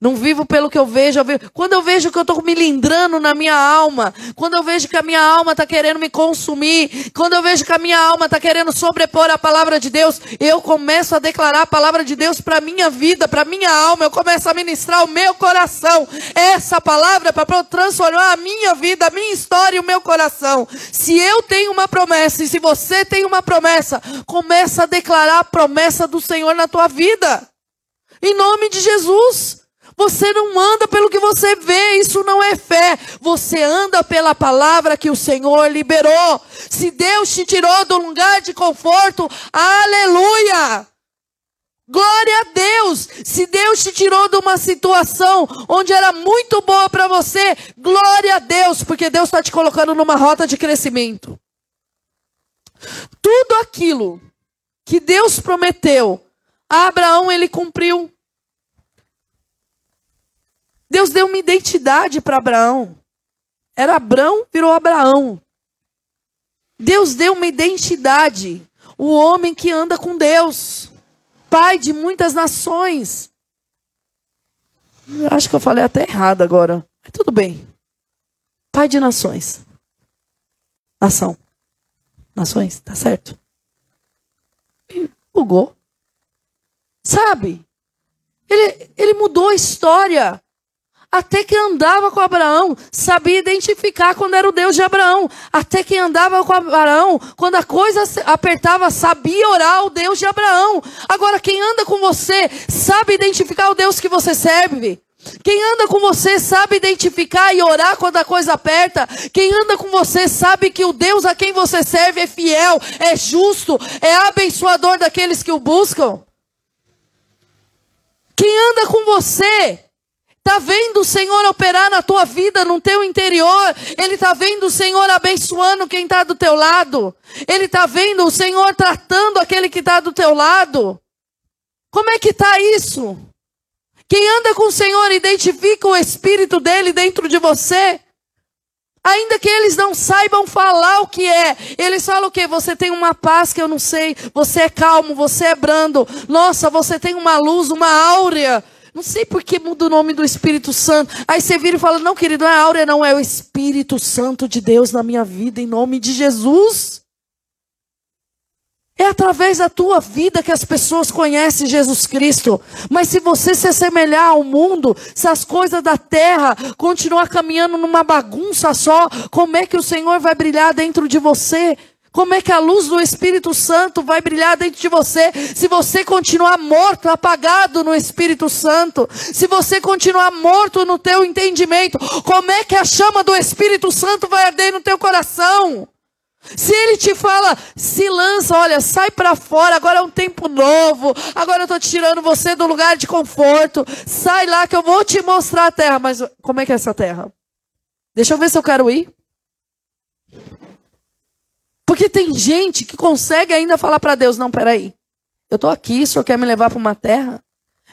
Não vivo pelo que eu vejo, eu. Quando eu vejo que eu estou me lindrando na minha alma, quando eu vejo que a minha alma está querendo me consumir, quando eu vejo que a minha alma está querendo sobrepor a palavra de Deus, eu começo a declarar a palavra de Deus para minha vida, para minha alma, eu começo a ministrar o meu coração. Essa palavra é para transformar a minha vida, a minha história e o meu coração. Se eu tenho uma promessa e se você tem uma promessa, começa a declarar a promessa do Senhor na tua vida. Em nome de Jesus. Você não anda pelo que você vê, isso não é fé. Você anda pela palavra que o Senhor liberou. Se Deus te tirou do lugar de conforto, aleluia! Glória a Deus! Se Deus te tirou de uma situação onde era muito boa para você, glória a Deus, porque Deus está te colocando numa rota de crescimento. Tudo aquilo que Deus prometeu, Abraão ele cumpriu. Deus deu uma identidade para Abraão. Era Abraão, virou Abraão. Deus deu uma identidade. O homem que anda com Deus. Pai de muitas nações. Eu acho que eu falei até errado agora. Mas tudo bem. Pai de nações. Nação. Nações, tá certo? bugou. Sabe? Ele, ele mudou a história. Até quem andava com Abraão sabia identificar quando era o Deus de Abraão. Até quem andava com Abraão, quando a coisa apertava, sabia orar o Deus de Abraão. Agora, quem anda com você sabe identificar o Deus que você serve. Quem anda com você sabe identificar e orar quando a coisa aperta. Quem anda com você sabe que o Deus a quem você serve é fiel, é justo, é abençoador daqueles que o buscam. Quem anda com você Está vendo o Senhor operar na tua vida, no teu interior. Ele está vendo o Senhor abençoando quem está do teu lado. Ele está vendo o Senhor tratando aquele que está do teu lado. Como é que está isso? Quem anda com o Senhor identifica o Espírito dele dentro de você. Ainda que eles não saibam falar o que é, eles falam o quê? Você tem uma paz que eu não sei, você é calmo, você é brando. Nossa, você tem uma luz, uma áurea. Não sei por que muda o nome do Espírito Santo. Aí você vira e fala: Não, querido, não é áurea, não, é o Espírito Santo de Deus na minha vida, em nome de Jesus. É através da tua vida que as pessoas conhecem Jesus Cristo. Mas se você se assemelhar ao mundo, se as coisas da terra continuar caminhando numa bagunça só, como é que o Senhor vai brilhar dentro de você? Como é que a luz do Espírito Santo vai brilhar dentro de você se você continuar morto, apagado no Espírito Santo? Se você continuar morto no teu entendimento, como é que a chama do Espírito Santo vai arder no teu coração? Se ele te fala, se lança, olha, sai para fora, agora é um tempo novo, agora eu estou tirando você do lugar de conforto, sai lá que eu vou te mostrar a terra. Mas como é que é essa terra? Deixa eu ver se eu quero ir. Porque tem gente que consegue ainda falar para Deus: não, peraí, eu estou aqui, o senhor quer me levar para uma terra?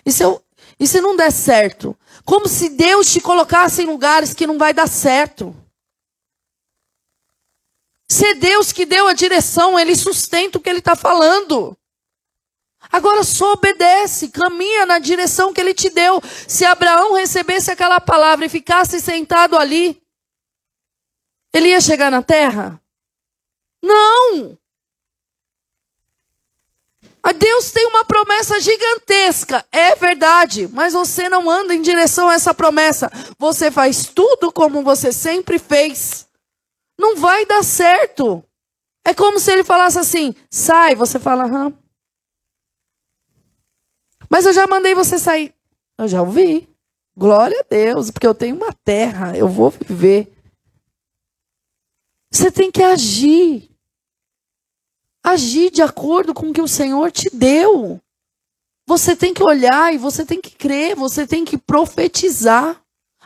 E se, eu, e se não der certo? Como se Deus te colocasse em lugares que não vai dar certo. Se Deus que deu a direção, Ele sustenta o que Ele está falando. Agora só obedece, caminha na direção que Ele te deu. Se Abraão recebesse aquela palavra e ficasse sentado ali, ele ia chegar na terra? Não! A Deus tem uma promessa gigantesca, é verdade, mas você não anda em direção a essa promessa. Você faz tudo como você sempre fez. Não vai dar certo. É como se ele falasse assim: sai, você fala. Mas eu já mandei você sair. Eu já ouvi. Glória a Deus, porque eu tenho uma terra, eu vou viver. Você tem que agir. Agir de acordo com o que o Senhor te deu. Você tem que olhar e você tem que crer, você tem que profetizar.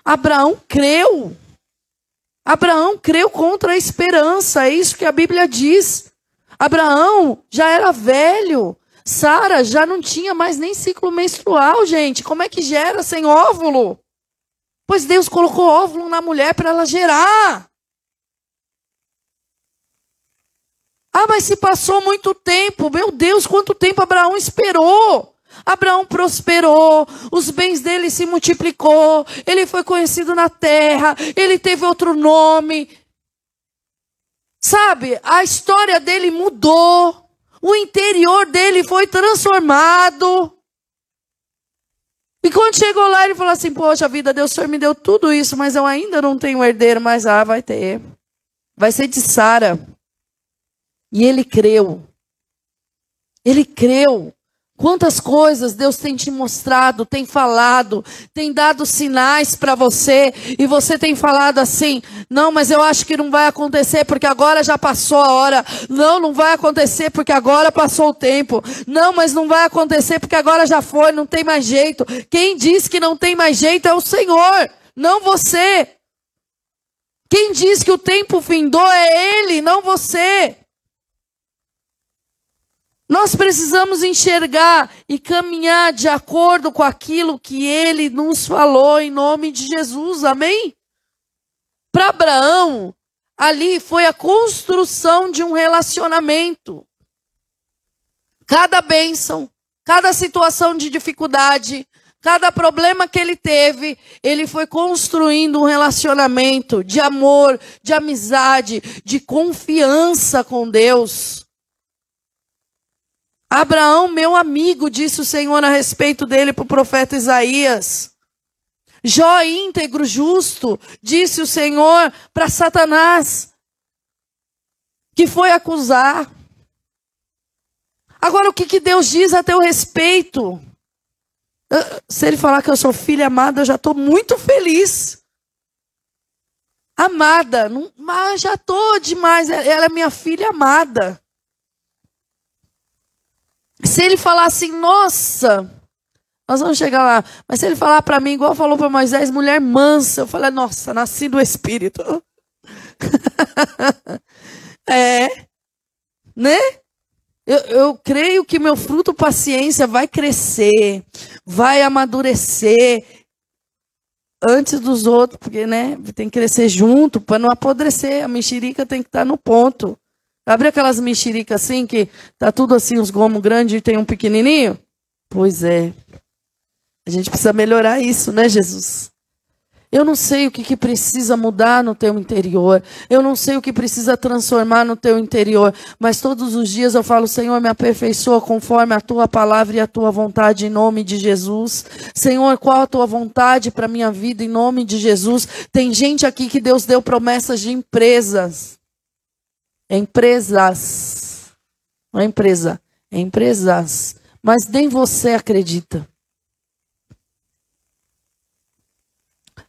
Abraão creu. Abraão creu contra a esperança, é isso que a Bíblia diz. Abraão já era velho. Sara já não tinha mais nem ciclo menstrual, gente. Como é que gera sem óvulo? Pois Deus colocou óvulo na mulher para ela gerar. Ah, mas se passou muito tempo. Meu Deus, quanto tempo Abraão esperou? Abraão prosperou, os bens dele se multiplicou, ele foi conhecido na terra, ele teve outro nome. Sabe, a história dele mudou, o interior dele foi transformado. E quando chegou lá, ele falou assim: Poxa vida, Deus, o Senhor me deu tudo isso, mas eu ainda não tenho herdeiro, mas ah, vai ter. Vai ser de Sara. E ele creu. Ele creu. Quantas coisas Deus tem te mostrado, tem falado, tem dado sinais para você, e você tem falado assim: não, mas eu acho que não vai acontecer porque agora já passou a hora. Não, não vai acontecer porque agora passou o tempo. Não, mas não vai acontecer porque agora já foi, não tem mais jeito. Quem diz que não tem mais jeito é o Senhor, não você. Quem diz que o tempo findou é Ele, não você. Nós precisamos enxergar e caminhar de acordo com aquilo que ele nos falou em nome de Jesus, amém? Para Abraão, ali foi a construção de um relacionamento. Cada bênção, cada situação de dificuldade, cada problema que ele teve, ele foi construindo um relacionamento de amor, de amizade, de confiança com Deus. Abraão, meu amigo, disse o Senhor a respeito dele para o profeta Isaías. Jó íntegro, justo, disse o Senhor para Satanás, que foi acusar. Agora, o que, que Deus diz a teu respeito? se ele falar que eu sou filha amada, eu já estou muito feliz. Amada, não, mas já estou demais. Ela é minha filha amada. Se ele falar assim, nossa, nós vamos chegar lá. Mas se ele falar para mim, igual falou para Moisés, mulher mansa, eu falei, nossa, nasci do Espírito. é, né? Eu, eu creio que meu fruto paciência vai crescer, vai amadurecer antes dos outros, porque né, tem que crescer junto para não apodrecer. A mexerica tem que estar tá no ponto. Abre aquelas mexericas assim que tá tudo assim, os gomos grandes e tem um pequenininho? Pois é. A gente precisa melhorar isso, né, Jesus? Eu não sei o que, que, precisa mudar no teu interior. Eu não sei o que precisa transformar no teu interior. Mas todos os dias eu falo, Senhor, me aperfeiçoa conforme a tua palavra e a tua vontade, em nome de Jesus. Senhor, qual a tua vontade para minha vida, em nome de Jesus? Tem gente aqui que Deus deu promessas de empresas. Empresas. Não é empresa, é empresas. Mas nem você acredita.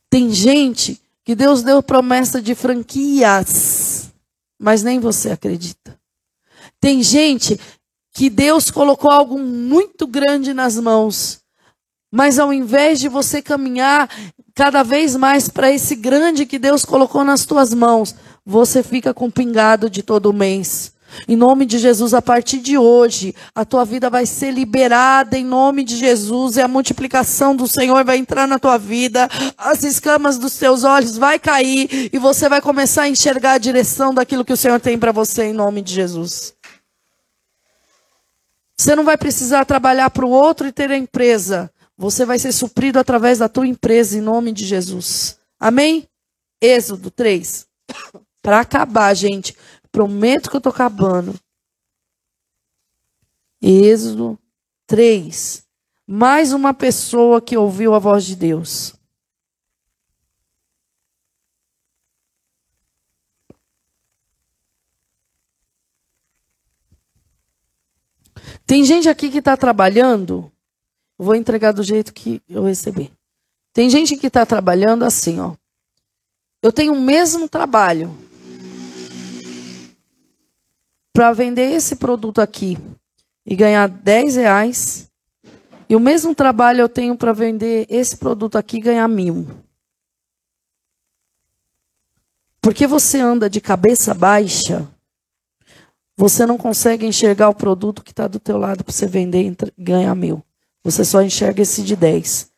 Tem gente que Deus deu promessa de franquias, mas nem você acredita. Tem gente que Deus colocou algo muito grande nas mãos, mas ao invés de você caminhar cada vez mais para esse grande que Deus colocou nas tuas mãos, você fica com pingado de todo mês. Em nome de Jesus, a partir de hoje, a tua vida vai ser liberada em nome de Jesus e a multiplicação do Senhor vai entrar na tua vida. As escamas dos teus olhos vai cair e você vai começar a enxergar a direção daquilo que o Senhor tem para você em nome de Jesus. Você não vai precisar trabalhar para o outro e ter a empresa. Você vai ser suprido através da tua empresa em nome de Jesus. Amém? Êxodo 3. Para acabar, gente, Prometo que eu estou acabando. Êxodo 3. Mais uma pessoa que ouviu a voz de Deus. Tem gente aqui que está trabalhando. Vou entregar do jeito que eu recebi. Tem gente que está trabalhando assim, ó. Eu tenho o mesmo trabalho para vender esse produto aqui e ganhar 10 reais, e o mesmo trabalho eu tenho para vender esse produto aqui e ganhar mil. Porque você anda de cabeça baixa, você não consegue enxergar o produto que está do teu lado para você vender e ganhar mil. Você só enxerga esse de 10.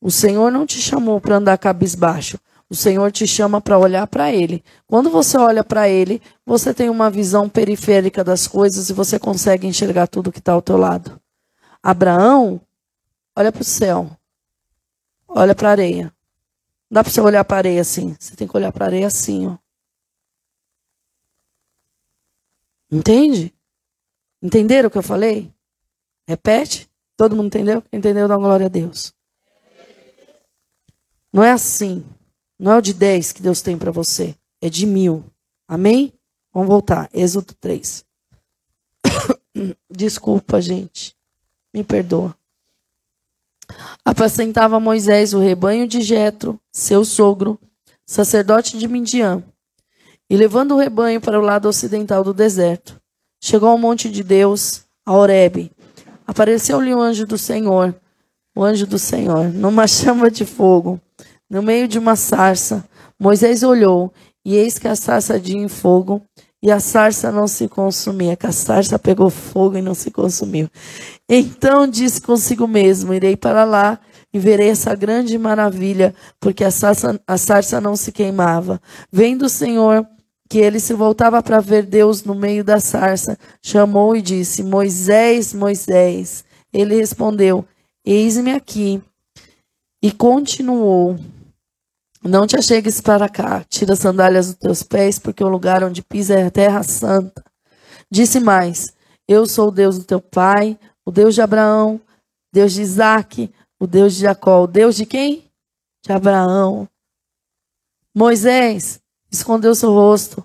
O Senhor não te chamou para andar cabisbaixo. O Senhor te chama para olhar para Ele. Quando você olha para Ele, você tem uma visão periférica das coisas e você consegue enxergar tudo que está ao teu lado. Abraão, olha para o céu. Olha para a areia. Não dá para você olhar para a areia assim. Você tem que olhar para a areia assim, ó. Entende? Entenderam o que eu falei? Repete. Todo mundo entendeu? Entendeu? Dá glória a Deus. Não é assim. Não é o de 10 que Deus tem para você, é de mil. Amém? Vamos voltar. Êxodo 3. Desculpa, gente. Me perdoa. Apacentava Moisés o rebanho de Jetro, seu sogro, sacerdote de Midian, e levando o rebanho para o lado ocidental do deserto, chegou ao monte de Deus, a Horebe. Apareceu-lhe o anjo do Senhor, o anjo do Senhor, numa chama de fogo no meio de uma sarça. Moisés olhou, e eis que a sarça ardia em fogo, e a sarça não se consumia, que a sarça pegou fogo e não se consumiu. Então disse consigo mesmo: Irei para lá e verei essa grande maravilha, porque a sarça, a sarça não se queimava. Vendo o Senhor que ele se voltava para ver Deus no meio da sarça, chamou e disse: Moisés, Moisés. Ele respondeu: Eis-me aqui. E continuou: não te achegues para cá, tira as sandálias dos teus pés, porque o lugar onde pisa é terra santa. Disse mais: Eu sou o Deus do teu pai, o Deus de Abraão, Deus de Isaac, o Deus de Jacó. O Deus de quem? De Abraão. Moisés escondeu seu rosto.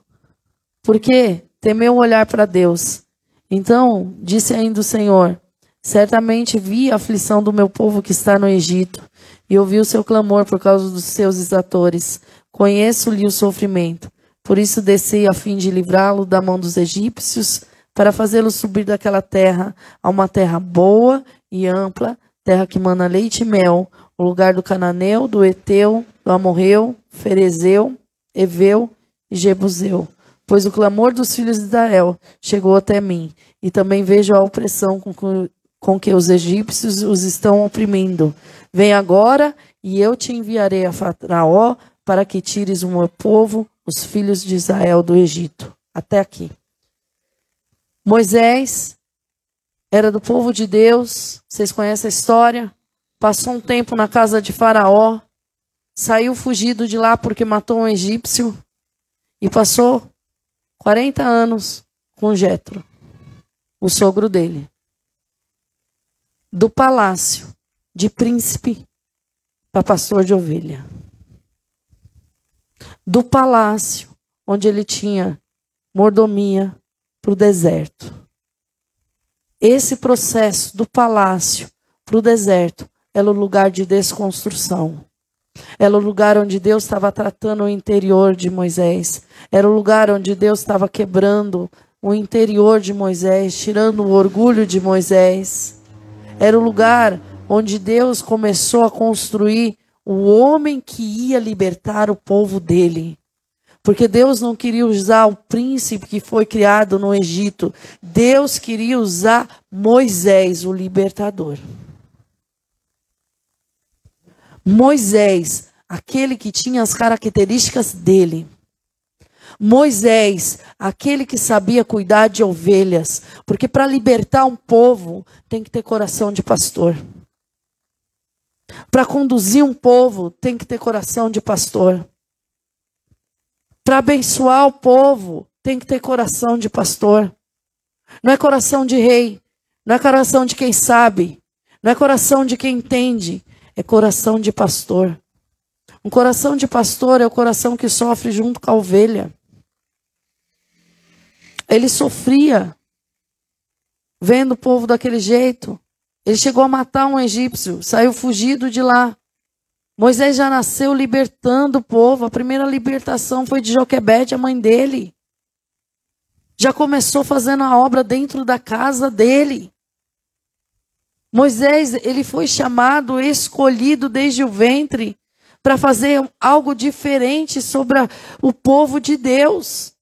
Por quê? Temeu olhar para Deus. Então disse ainda o Senhor: Certamente vi a aflição do meu povo que está no Egito, e ouvi o seu clamor por causa dos seus exatores. Conheço-lhe o sofrimento. Por isso desci a fim de livrá-lo da mão dos egípcios, para fazê-lo subir daquela terra a uma terra boa e ampla, terra que mana leite e mel, o lugar do cananeu, do eteu, do amorreu, ferezeu, eveu e jebuseu. Pois o clamor dos filhos de Israel chegou até mim, e também vejo a opressão com que com que os egípcios os estão oprimindo. Vem agora e eu te enviarei a Faraó para que tires o meu povo, os filhos de Israel, do Egito. Até aqui. Moisés era do povo de Deus, vocês conhecem a história. Passou um tempo na casa de Faraó, saiu fugido de lá porque matou um egípcio e passou 40 anos com Jetro, o sogro dele do palácio de príncipe para pastor de ovelha. Do palácio onde ele tinha mordomia para o deserto. Esse processo do palácio para o deserto era o lugar de desconstrução. Era o lugar onde Deus estava tratando o interior de Moisés. Era o lugar onde Deus estava quebrando o interior de Moisés, tirando o orgulho de Moisés. Era o lugar onde Deus começou a construir o homem que ia libertar o povo dele. Porque Deus não queria usar o príncipe que foi criado no Egito. Deus queria usar Moisés, o libertador. Moisés, aquele que tinha as características dele. Moisés, aquele que sabia cuidar de ovelhas, porque para libertar um povo tem que ter coração de pastor. Para conduzir um povo tem que ter coração de pastor. Para abençoar o povo tem que ter coração de pastor. Não é coração de rei, não é coração de quem sabe, não é coração de quem entende, é coração de pastor. Um coração de pastor é o coração que sofre junto com a ovelha. Ele sofria vendo o povo daquele jeito. Ele chegou a matar um egípcio, saiu fugido de lá. Moisés já nasceu libertando o povo. A primeira libertação foi de Joquebede, a mãe dele. Já começou fazendo a obra dentro da casa dele. Moisés, ele foi chamado, escolhido desde o ventre para fazer algo diferente sobre a, o povo de Deus.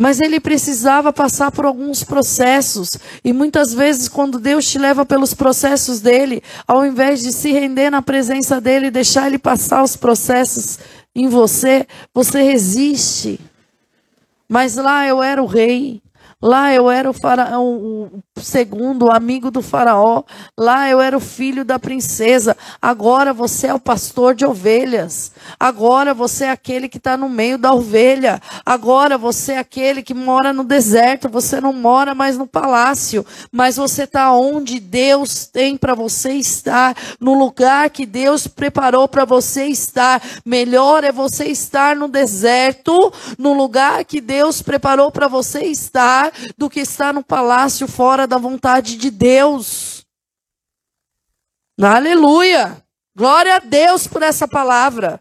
Mas ele precisava passar por alguns processos. E muitas vezes, quando Deus te leva pelos processos dele, ao invés de se render na presença dele e deixar ele passar os processos em você, você resiste. Mas lá eu era o rei. Lá eu era o, faraó, o segundo amigo do faraó. Lá eu era o filho da princesa. Agora você é o pastor de ovelhas. Agora você é aquele que está no meio da ovelha. Agora você é aquele que mora no deserto. Você não mora mais no palácio, mas você está onde Deus tem para você estar, no lugar que Deus preparou para você estar. Melhor é você estar no deserto, no lugar que Deus preparou para você estar do que estar no palácio fora da vontade de Deus. Aleluia! Glória a Deus por essa palavra.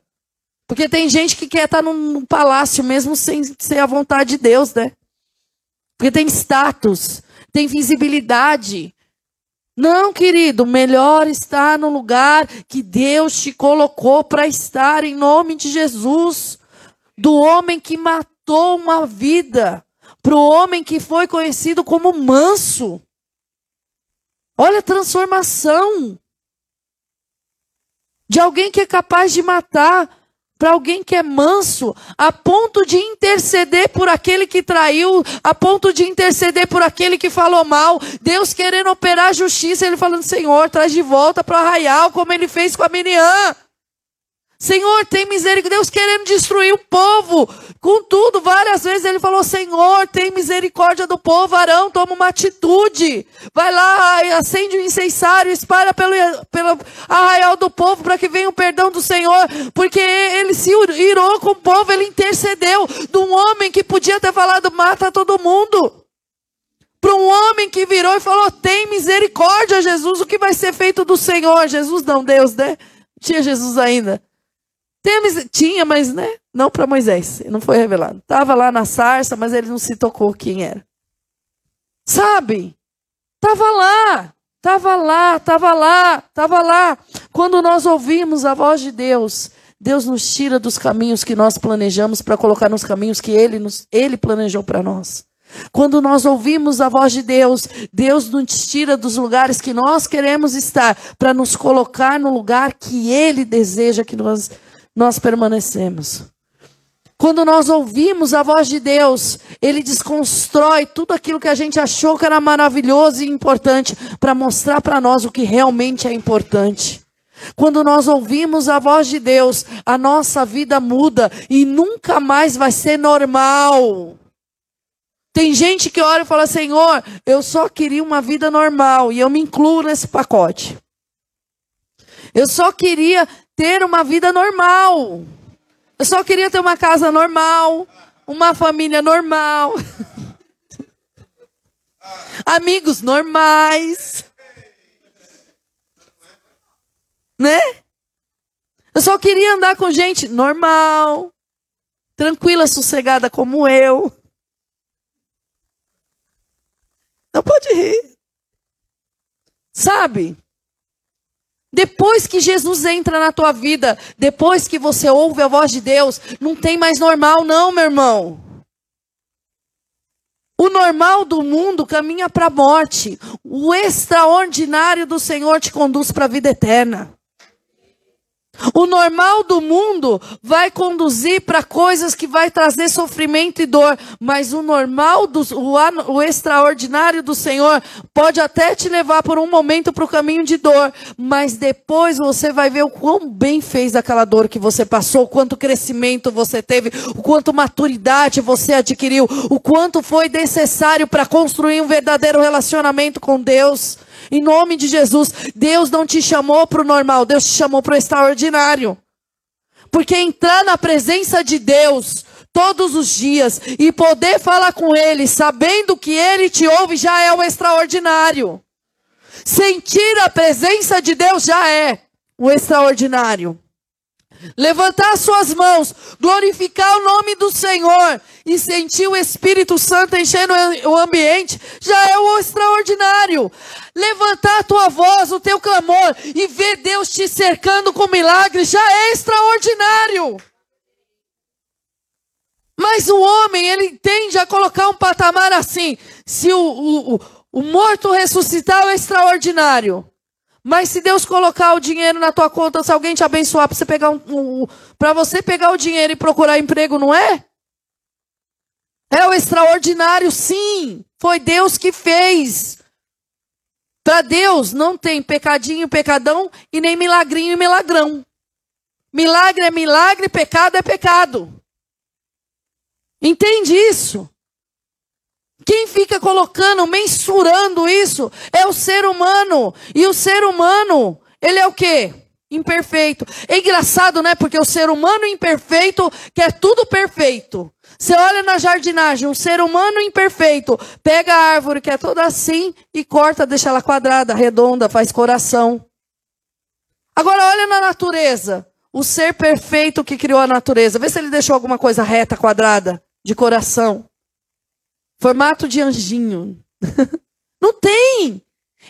Porque tem gente que quer estar num palácio mesmo sem ser a vontade de Deus, né? Porque tem status, tem visibilidade. Não, querido, melhor estar no lugar que Deus te colocou para estar em nome de Jesus. Do homem que matou uma vida para o homem que foi conhecido como manso. Olha a transformação de alguém que é capaz de matar para alguém que é manso, a ponto de interceder por aquele que traiu, a ponto de interceder por aquele que falou mal. Deus querendo operar justiça, ele falando: Senhor, traz de volta para o arraial, como ele fez com a Miriam. Senhor, tem misericórdia. Deus querendo destruir o povo. Contudo, várias vezes ele falou: Senhor, tem misericórdia do povo. Arão, toma uma atitude. Vai lá, acende o um incensário, espalha pelo, pelo arraial do povo para que venha o perdão do Senhor. Porque ele se irou com o povo, ele intercedeu de um homem que podia ter falado: mata todo mundo. Para um homem que virou e falou: Tem misericórdia, Jesus, o que vai ser feito do Senhor? Jesus não, Deus, né? Tinha Jesus ainda. Tinha, mas né? Não para Moisés, não foi revelado. Estava lá na sarça, mas ele não se tocou quem era. Sabe? Estava lá, estava lá, estava lá, estava lá. Quando nós ouvimos a voz de Deus, Deus nos tira dos caminhos que nós planejamos para colocar nos caminhos que Ele, nos, ele planejou para nós. Quando nós ouvimos a voz de Deus, Deus nos tira dos lugares que nós queremos estar para nos colocar no lugar que Ele deseja que nós, nós permanecemos. Quando nós ouvimos a voz de Deus, Ele desconstrói tudo aquilo que a gente achou que era maravilhoso e importante para mostrar para nós o que realmente é importante. Quando nós ouvimos a voz de Deus, a nossa vida muda e nunca mais vai ser normal. Tem gente que olha e fala: Senhor, eu só queria uma vida normal e eu me incluo nesse pacote. Eu só queria ter uma vida normal. Eu só queria ter uma casa normal, uma família normal, amigos normais. Né? Eu só queria andar com gente normal, tranquila, sossegada como eu. Não pode rir. Sabe? Depois que Jesus entra na tua vida, depois que você ouve a voz de Deus, não tem mais normal, não, meu irmão. O normal do mundo caminha para a morte. O extraordinário do Senhor te conduz para a vida eterna. O normal do mundo vai conduzir para coisas que vai trazer sofrimento e dor, mas o normal, do, o, o extraordinário do Senhor pode até te levar por um momento para o caminho de dor, mas depois você vai ver o quão bem fez aquela dor que você passou, o quanto crescimento você teve, o quanto maturidade você adquiriu, o quanto foi necessário para construir um verdadeiro relacionamento com Deus. Em nome de Jesus, Deus não te chamou para o normal, Deus te chamou para o extraordinário. Porque entrar na presença de Deus todos os dias e poder falar com Ele, sabendo que Ele te ouve, já é o extraordinário. Sentir a presença de Deus já é o extraordinário levantar suas mãos, glorificar o nome do Senhor e sentir o Espírito Santo enchendo o ambiente, já é o extraordinário. Levantar a tua voz, o teu clamor e ver Deus te cercando com milagres, já é extraordinário. Mas o homem, ele tende a colocar um patamar assim. Se o, o, o, morto ressuscitar, é extraordinário. Mas se Deus colocar o dinheiro na tua conta, se alguém te abençoar para você pegar um, um para você pegar o dinheiro e procurar emprego, não é? É o extraordinário, sim. Foi Deus que fez. Para Deus não tem pecadinho, pecadão e nem milagrinho e milagrão. Milagre é milagre, pecado é pecado. Entende isso? Quem fica colocando, mensurando isso é o ser humano. E o ser humano, ele é o quê? Imperfeito. É engraçado, né? Porque o ser humano imperfeito quer tudo perfeito. Você olha na jardinagem, um ser humano imperfeito pega a árvore que é toda assim e corta, deixa ela quadrada, redonda, faz coração. Agora olha na natureza. O ser perfeito que criou a natureza. Vê se ele deixou alguma coisa reta, quadrada, de coração. Formato de anjinho. não tem.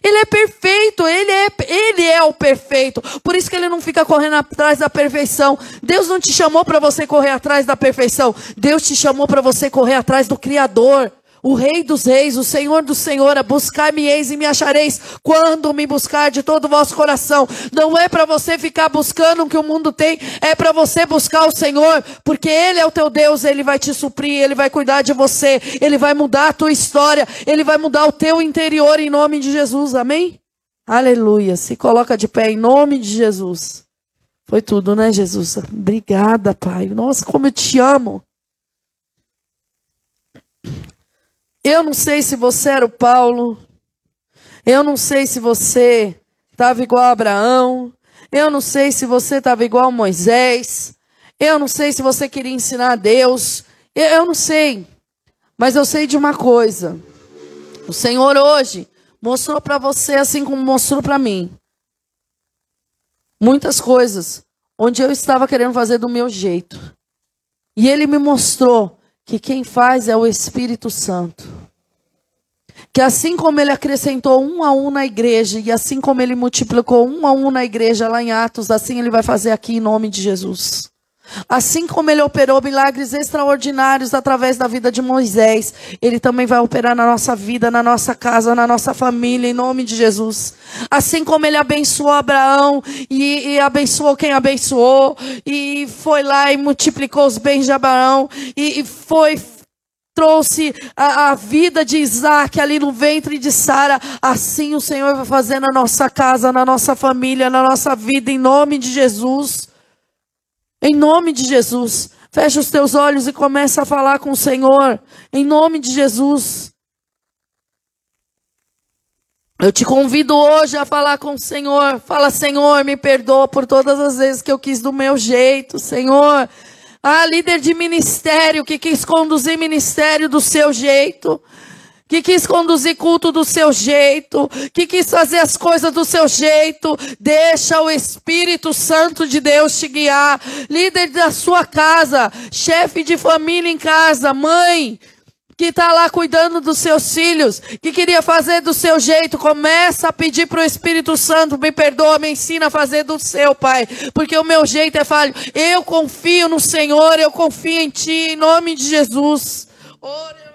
Ele é perfeito, ele é, ele é o perfeito. Por isso que ele não fica correndo atrás da perfeição. Deus não te chamou para você correr atrás da perfeição. Deus te chamou para você correr atrás do Criador o Rei dos Reis, o Senhor do Senhor, buscar-me-eis e me achareis quando me buscar de todo o vosso coração. Não é para você ficar buscando o que o mundo tem, é para você buscar o Senhor, porque Ele é o teu Deus, Ele vai te suprir, Ele vai cuidar de você, Ele vai mudar a tua história, Ele vai mudar o teu interior em nome de Jesus, amém? Aleluia. Se coloca de pé em nome de Jesus. Foi tudo, né, Jesus? Obrigada, Pai. Nossa, como eu te amo. Eu não sei se você era o Paulo. Eu não sei se você estava igual a Abraão. Eu não sei se você estava igual a Moisés. Eu não sei se você queria ensinar a Deus. Eu, não sei. Mas eu sei de uma coisa. O Senhor hoje mostrou para você assim como mostrou para mim. Muitas coisas onde eu estava querendo fazer do meu jeito. E ele me mostrou que quem faz é o Espírito Santo. Que assim como ele acrescentou um a um na igreja, e assim como ele multiplicou um a um na igreja lá em Atos, assim ele vai fazer aqui em nome de Jesus. Assim como ele operou milagres extraordinários através da vida de Moisés, ele também vai operar na nossa vida, na nossa casa, na nossa família, em nome de Jesus. Assim como ele abençoou Abraão e, e abençoou quem abençoou, e foi lá e multiplicou os bens de Abraão, e, e foi trouxe a, a, vida de Isaac ali no ventre de Sara, assim o Senhor vai fazer na nossa casa, na nossa família, na nossa vida, em nome de Jesus. Em nome de Jesus. Fecha os teus olhos e começa a falar com o Senhor. Em nome de Jesus. Eu te convido hoje a falar com o Senhor. Fala, Senhor, me perdoa por todas as vezes que eu quis do meu jeito, Senhor. Ah, líder de ministério que quis conduzir ministério do seu jeito que quis conduzir culto do seu jeito, que quis fazer as coisas do seu jeito, deixa o Espírito Santo de Deus te guiar. Líder da sua casa, chefe de família em casa, mãe, que está lá cuidando dos seus filhos, que queria fazer do seu jeito, começa a pedir para o Espírito Santo, me perdoa, me ensina a fazer do seu, Pai, porque o meu jeito é falho. Eu confio no Senhor, eu confio em Ti, em nome de Jesus. Ore,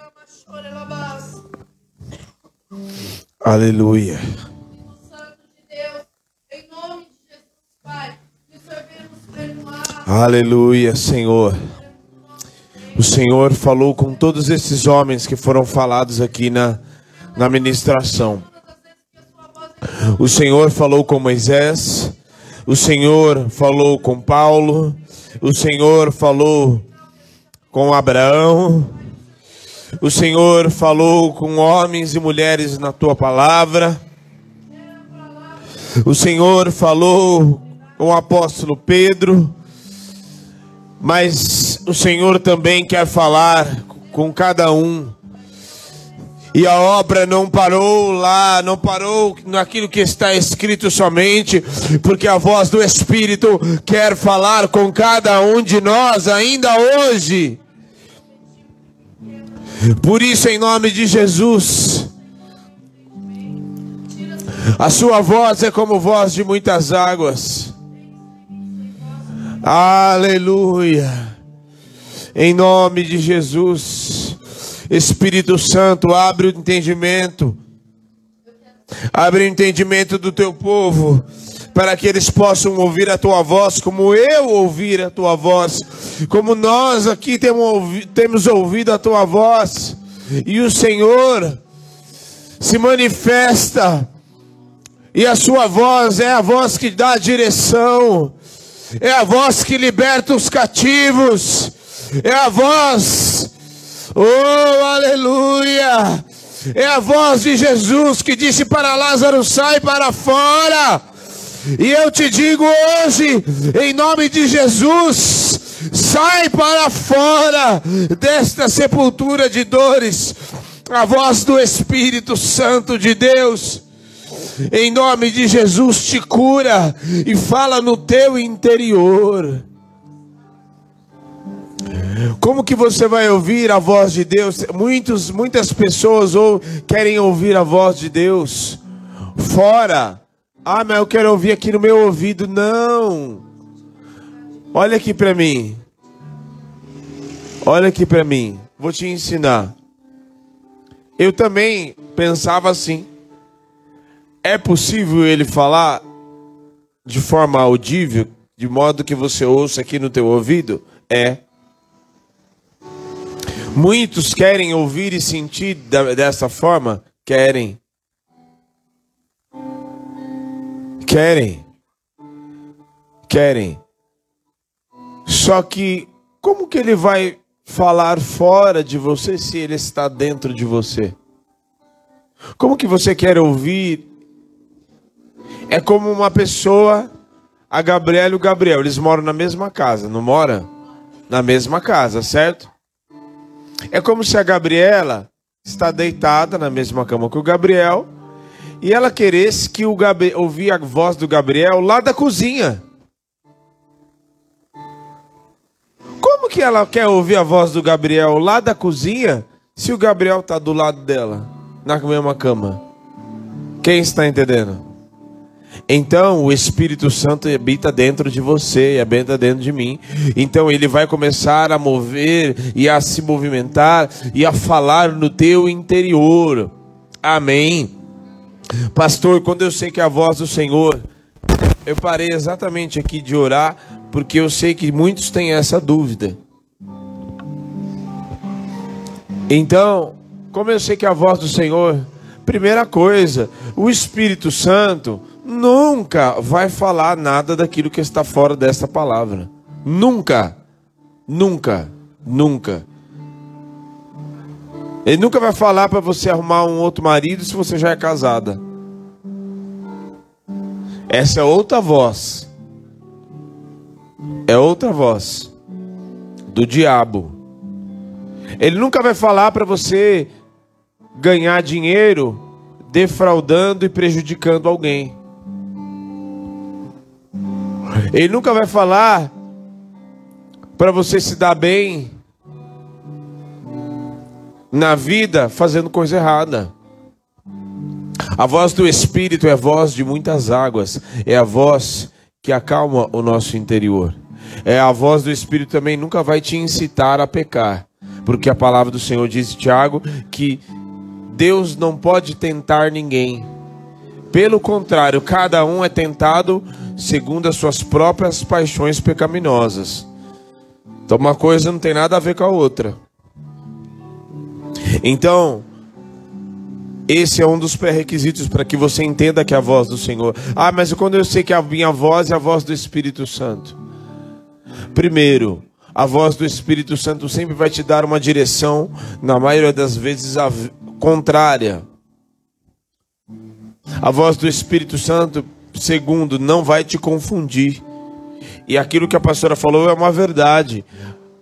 Aleluia. Aleluia, Senhor. O Senhor falou com todos esses homens que foram falados aqui na, na ministração. O Senhor falou com Moisés, o Senhor falou com Paulo, o Senhor falou com Abraão, o Senhor falou com homens e mulheres na tua palavra. O Senhor falou com o apóstolo Pedro. Mas o Senhor também quer falar com cada um. E a obra não parou lá, não parou naquilo que está escrito somente, porque a voz do Espírito quer falar com cada um de nós ainda hoje. Por isso, em nome de Jesus, a sua voz é como voz de muitas águas. Aleluia. Em nome de Jesus, Espírito Santo, abre o entendimento. Abre o entendimento do teu povo para que eles possam ouvir a tua voz, como eu ouvir a tua voz, como nós aqui temos ouvido a tua voz, e o Senhor se manifesta, e a sua voz é a voz que dá direção, é a voz que liberta os cativos, é a voz, oh aleluia, é a voz de Jesus que disse para Lázaro: sai para fora. E eu te digo hoje, em nome de Jesus, sai para fora desta sepultura de dores, a voz do Espírito Santo de Deus. Em nome de Jesus te cura e fala no teu interior. Como que você vai ouvir a voz de Deus? Muitos, muitas pessoas ou querem ouvir a voz de Deus fora ah, mas eu quero ouvir aqui no meu ouvido. Não. Olha aqui para mim. Olha aqui para mim. Vou te ensinar. Eu também pensava assim. É possível ele falar de forma audível, de modo que você ouça aqui no teu ouvido? É. Muitos querem ouvir e sentir dessa forma? Querem. Querem. Querem. Só que como que ele vai falar fora de você se ele está dentro de você? Como que você quer ouvir? É como uma pessoa, a Gabriela e o Gabriel, eles moram na mesma casa, não moram? Na mesma casa, certo? É como se a Gabriela está deitada na mesma cama que o Gabriel e ela queresse que o Gabriel ouvir a voz do Gabriel lá da cozinha. Como que ela quer ouvir a voz do Gabriel lá da cozinha se o Gabriel está do lado dela, na mesma cama? Quem está entendendo? Então o Espírito Santo habita dentro de você e habita dentro de mim. Então ele vai começar a mover e a se movimentar e a falar no teu interior. Amém. Pastor, quando eu sei que é a voz do Senhor, eu parei exatamente aqui de orar, porque eu sei que muitos têm essa dúvida. Então, como eu sei que é a voz do Senhor, primeira coisa, o Espírito Santo nunca vai falar nada daquilo que está fora dessa palavra. Nunca. Nunca. Nunca. Ele nunca vai falar para você arrumar um outro marido se você já é casada. Essa é outra voz. É outra voz do diabo. Ele nunca vai falar para você ganhar dinheiro defraudando e prejudicando alguém. Ele nunca vai falar para você se dar bem na vida fazendo coisa errada. A voz do Espírito é voz de muitas águas, é a voz que acalma o nosso interior. É a voz do Espírito também nunca vai te incitar a pecar, porque a palavra do Senhor diz, Tiago, que Deus não pode tentar ninguém. Pelo contrário, cada um é tentado segundo as suas próprias paixões pecaminosas. Então uma coisa não tem nada a ver com a outra. Então, esse é um dos pré-requisitos para que você entenda que é a voz do Senhor. Ah, mas quando eu sei que a minha voz é a voz do Espírito Santo. Primeiro, a voz do Espírito Santo sempre vai te dar uma direção, na maioria das vezes, a contrária. A voz do Espírito Santo Segundo, não vai te confundir. E aquilo que a pastora falou é uma verdade.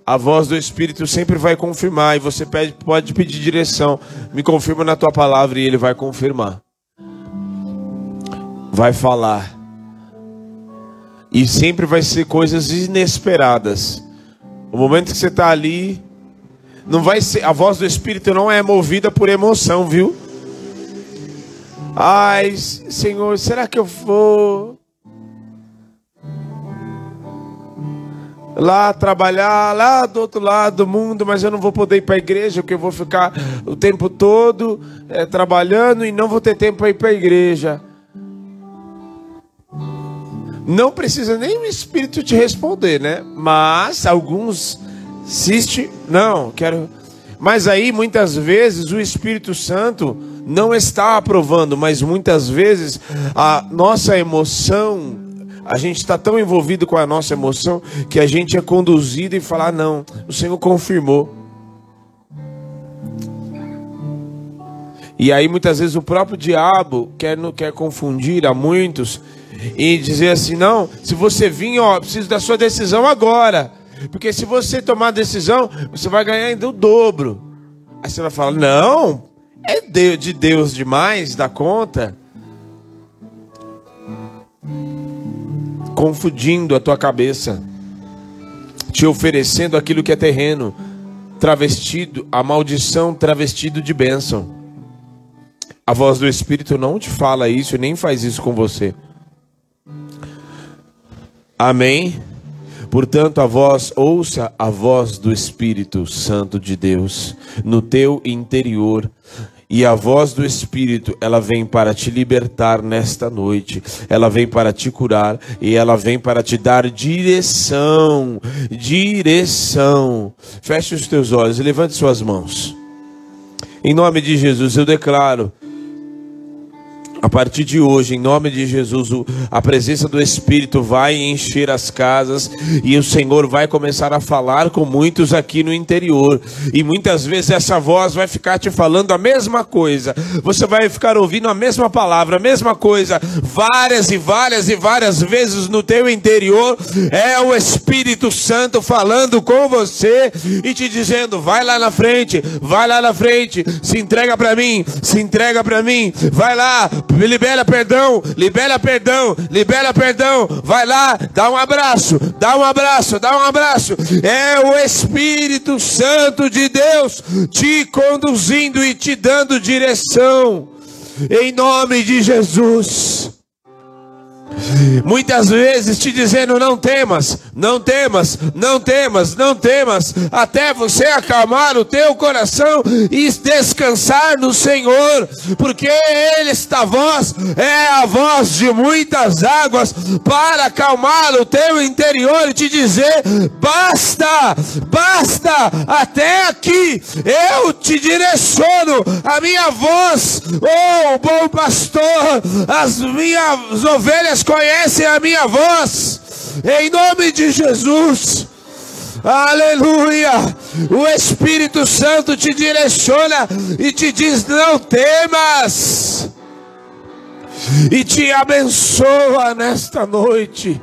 A voz do Espírito sempre vai confirmar. E você pede, pode pedir direção. Me confirma na tua palavra e ele vai confirmar. Vai falar. E sempre vai ser coisas inesperadas. O momento que você está ali, não vai ser. A voz do Espírito não é movida por emoção, viu? Ai, Senhor, será que eu vou lá trabalhar lá do outro lado do mundo, mas eu não vou poder ir para a igreja, porque eu vou ficar o tempo todo é, trabalhando e não vou ter tempo para ir para a igreja. Não precisa nem o Espírito te responder, né? Mas alguns insiste, não, quero. Mas aí muitas vezes o Espírito Santo não está aprovando, mas muitas vezes a nossa emoção, a gente está tão envolvido com a nossa emoção que a gente é conduzido e falar: ah, não, o Senhor confirmou. E aí muitas vezes o próprio diabo quer, quer confundir a muitos e dizer assim: não, se você vir, ó, preciso da sua decisão agora. Porque se você tomar a decisão, você vai ganhar ainda o dobro. Aí você vai falar: não, é de Deus demais da conta, confundindo a tua cabeça, te oferecendo aquilo que é terreno, travestido, a maldição travestido de bênção. A voz do Espírito não te fala isso, nem faz isso com você. Amém? Portanto, a voz, ouça a voz do Espírito Santo de Deus no teu interior e a voz do Espírito, ela vem para te libertar nesta noite, ela vem para te curar e ela vem para te dar direção. Direção. Feche os teus olhos levante suas mãos. Em nome de Jesus, eu declaro A partir de hoje, em nome de Jesus, a presença do Espírito vai encher as casas e o Senhor vai começar a falar com muitos aqui no interior. E muitas vezes essa voz vai ficar te falando a mesma coisa. Você vai ficar ouvindo a mesma palavra, a mesma coisa, várias e várias e várias vezes no teu interior. É o Espírito Santo falando com você e te dizendo: vai lá na frente, vai lá na frente, se entrega para mim, se entrega para mim, vai lá libera perdão, libera perdão, libera perdão. Vai lá, dá um abraço, dá um abraço, dá um abraço. É o Espírito Santo de Deus te conduzindo e te dando direção. Em nome de Jesus. Muitas vezes te dizendo: não temas, não temas, não temas, não temas, até você acalmar o teu coração e descansar no Senhor, porque Ele, esta voz, é a voz de muitas águas para acalmar o teu interior e te dizer: basta, basta, até aqui eu te direciono, a minha voz, oh bom pastor, as minhas ovelhas conhecem a minha voz, em nome de Jesus. Aleluia! O Espírito Santo te direciona e te diz: não temas, e te abençoa nesta noite,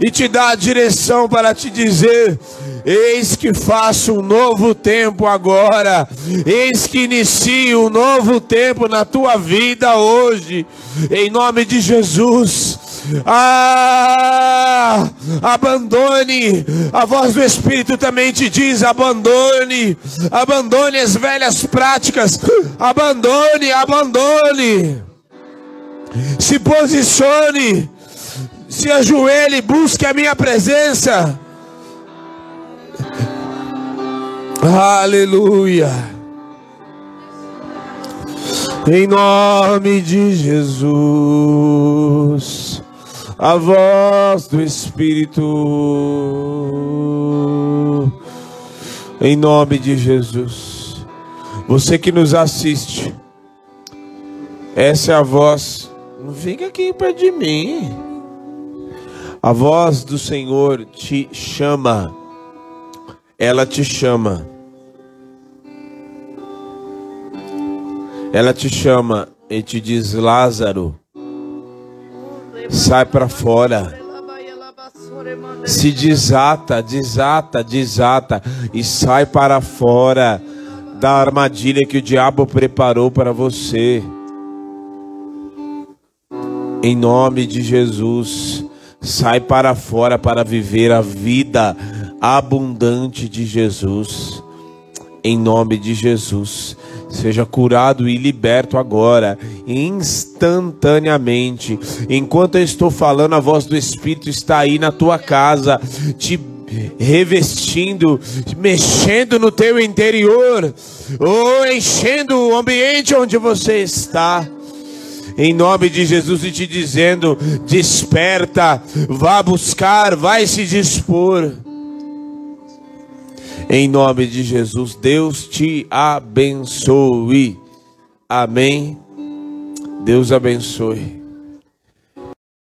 e te dá a direção para te dizer: Eis que faço um novo tempo agora. Eis que inicio um novo tempo na tua vida hoje. Em nome de Jesus. Ah, abandone. A voz do Espírito também te diz: abandone, abandone as velhas práticas, abandone, abandone. Se posicione, se ajoelhe, busque a minha presença. Aleluia. Em nome de Jesus, a voz do Espírito. Em nome de Jesus, você que nos assiste, essa é a voz. Não fica aqui perto de mim. A voz do Senhor te chama ela te chama. Ela te chama e te diz: Lázaro, sai para fora. Se desata, desata, desata e sai para fora da armadilha que o diabo preparou para você. Em nome de Jesus, sai para fora para viver a vida abundante de Jesus. Em nome de Jesus, seja curado e liberto agora, instantaneamente. Enquanto eu estou falando, a voz do Espírito está aí na tua casa, te revestindo, mexendo no teu interior, ou enchendo o ambiente onde você está em nome de Jesus e te dizendo: desperta, vá buscar, vai se dispor. Em nome de Jesus, Deus te abençoe. Amém. Deus abençoe.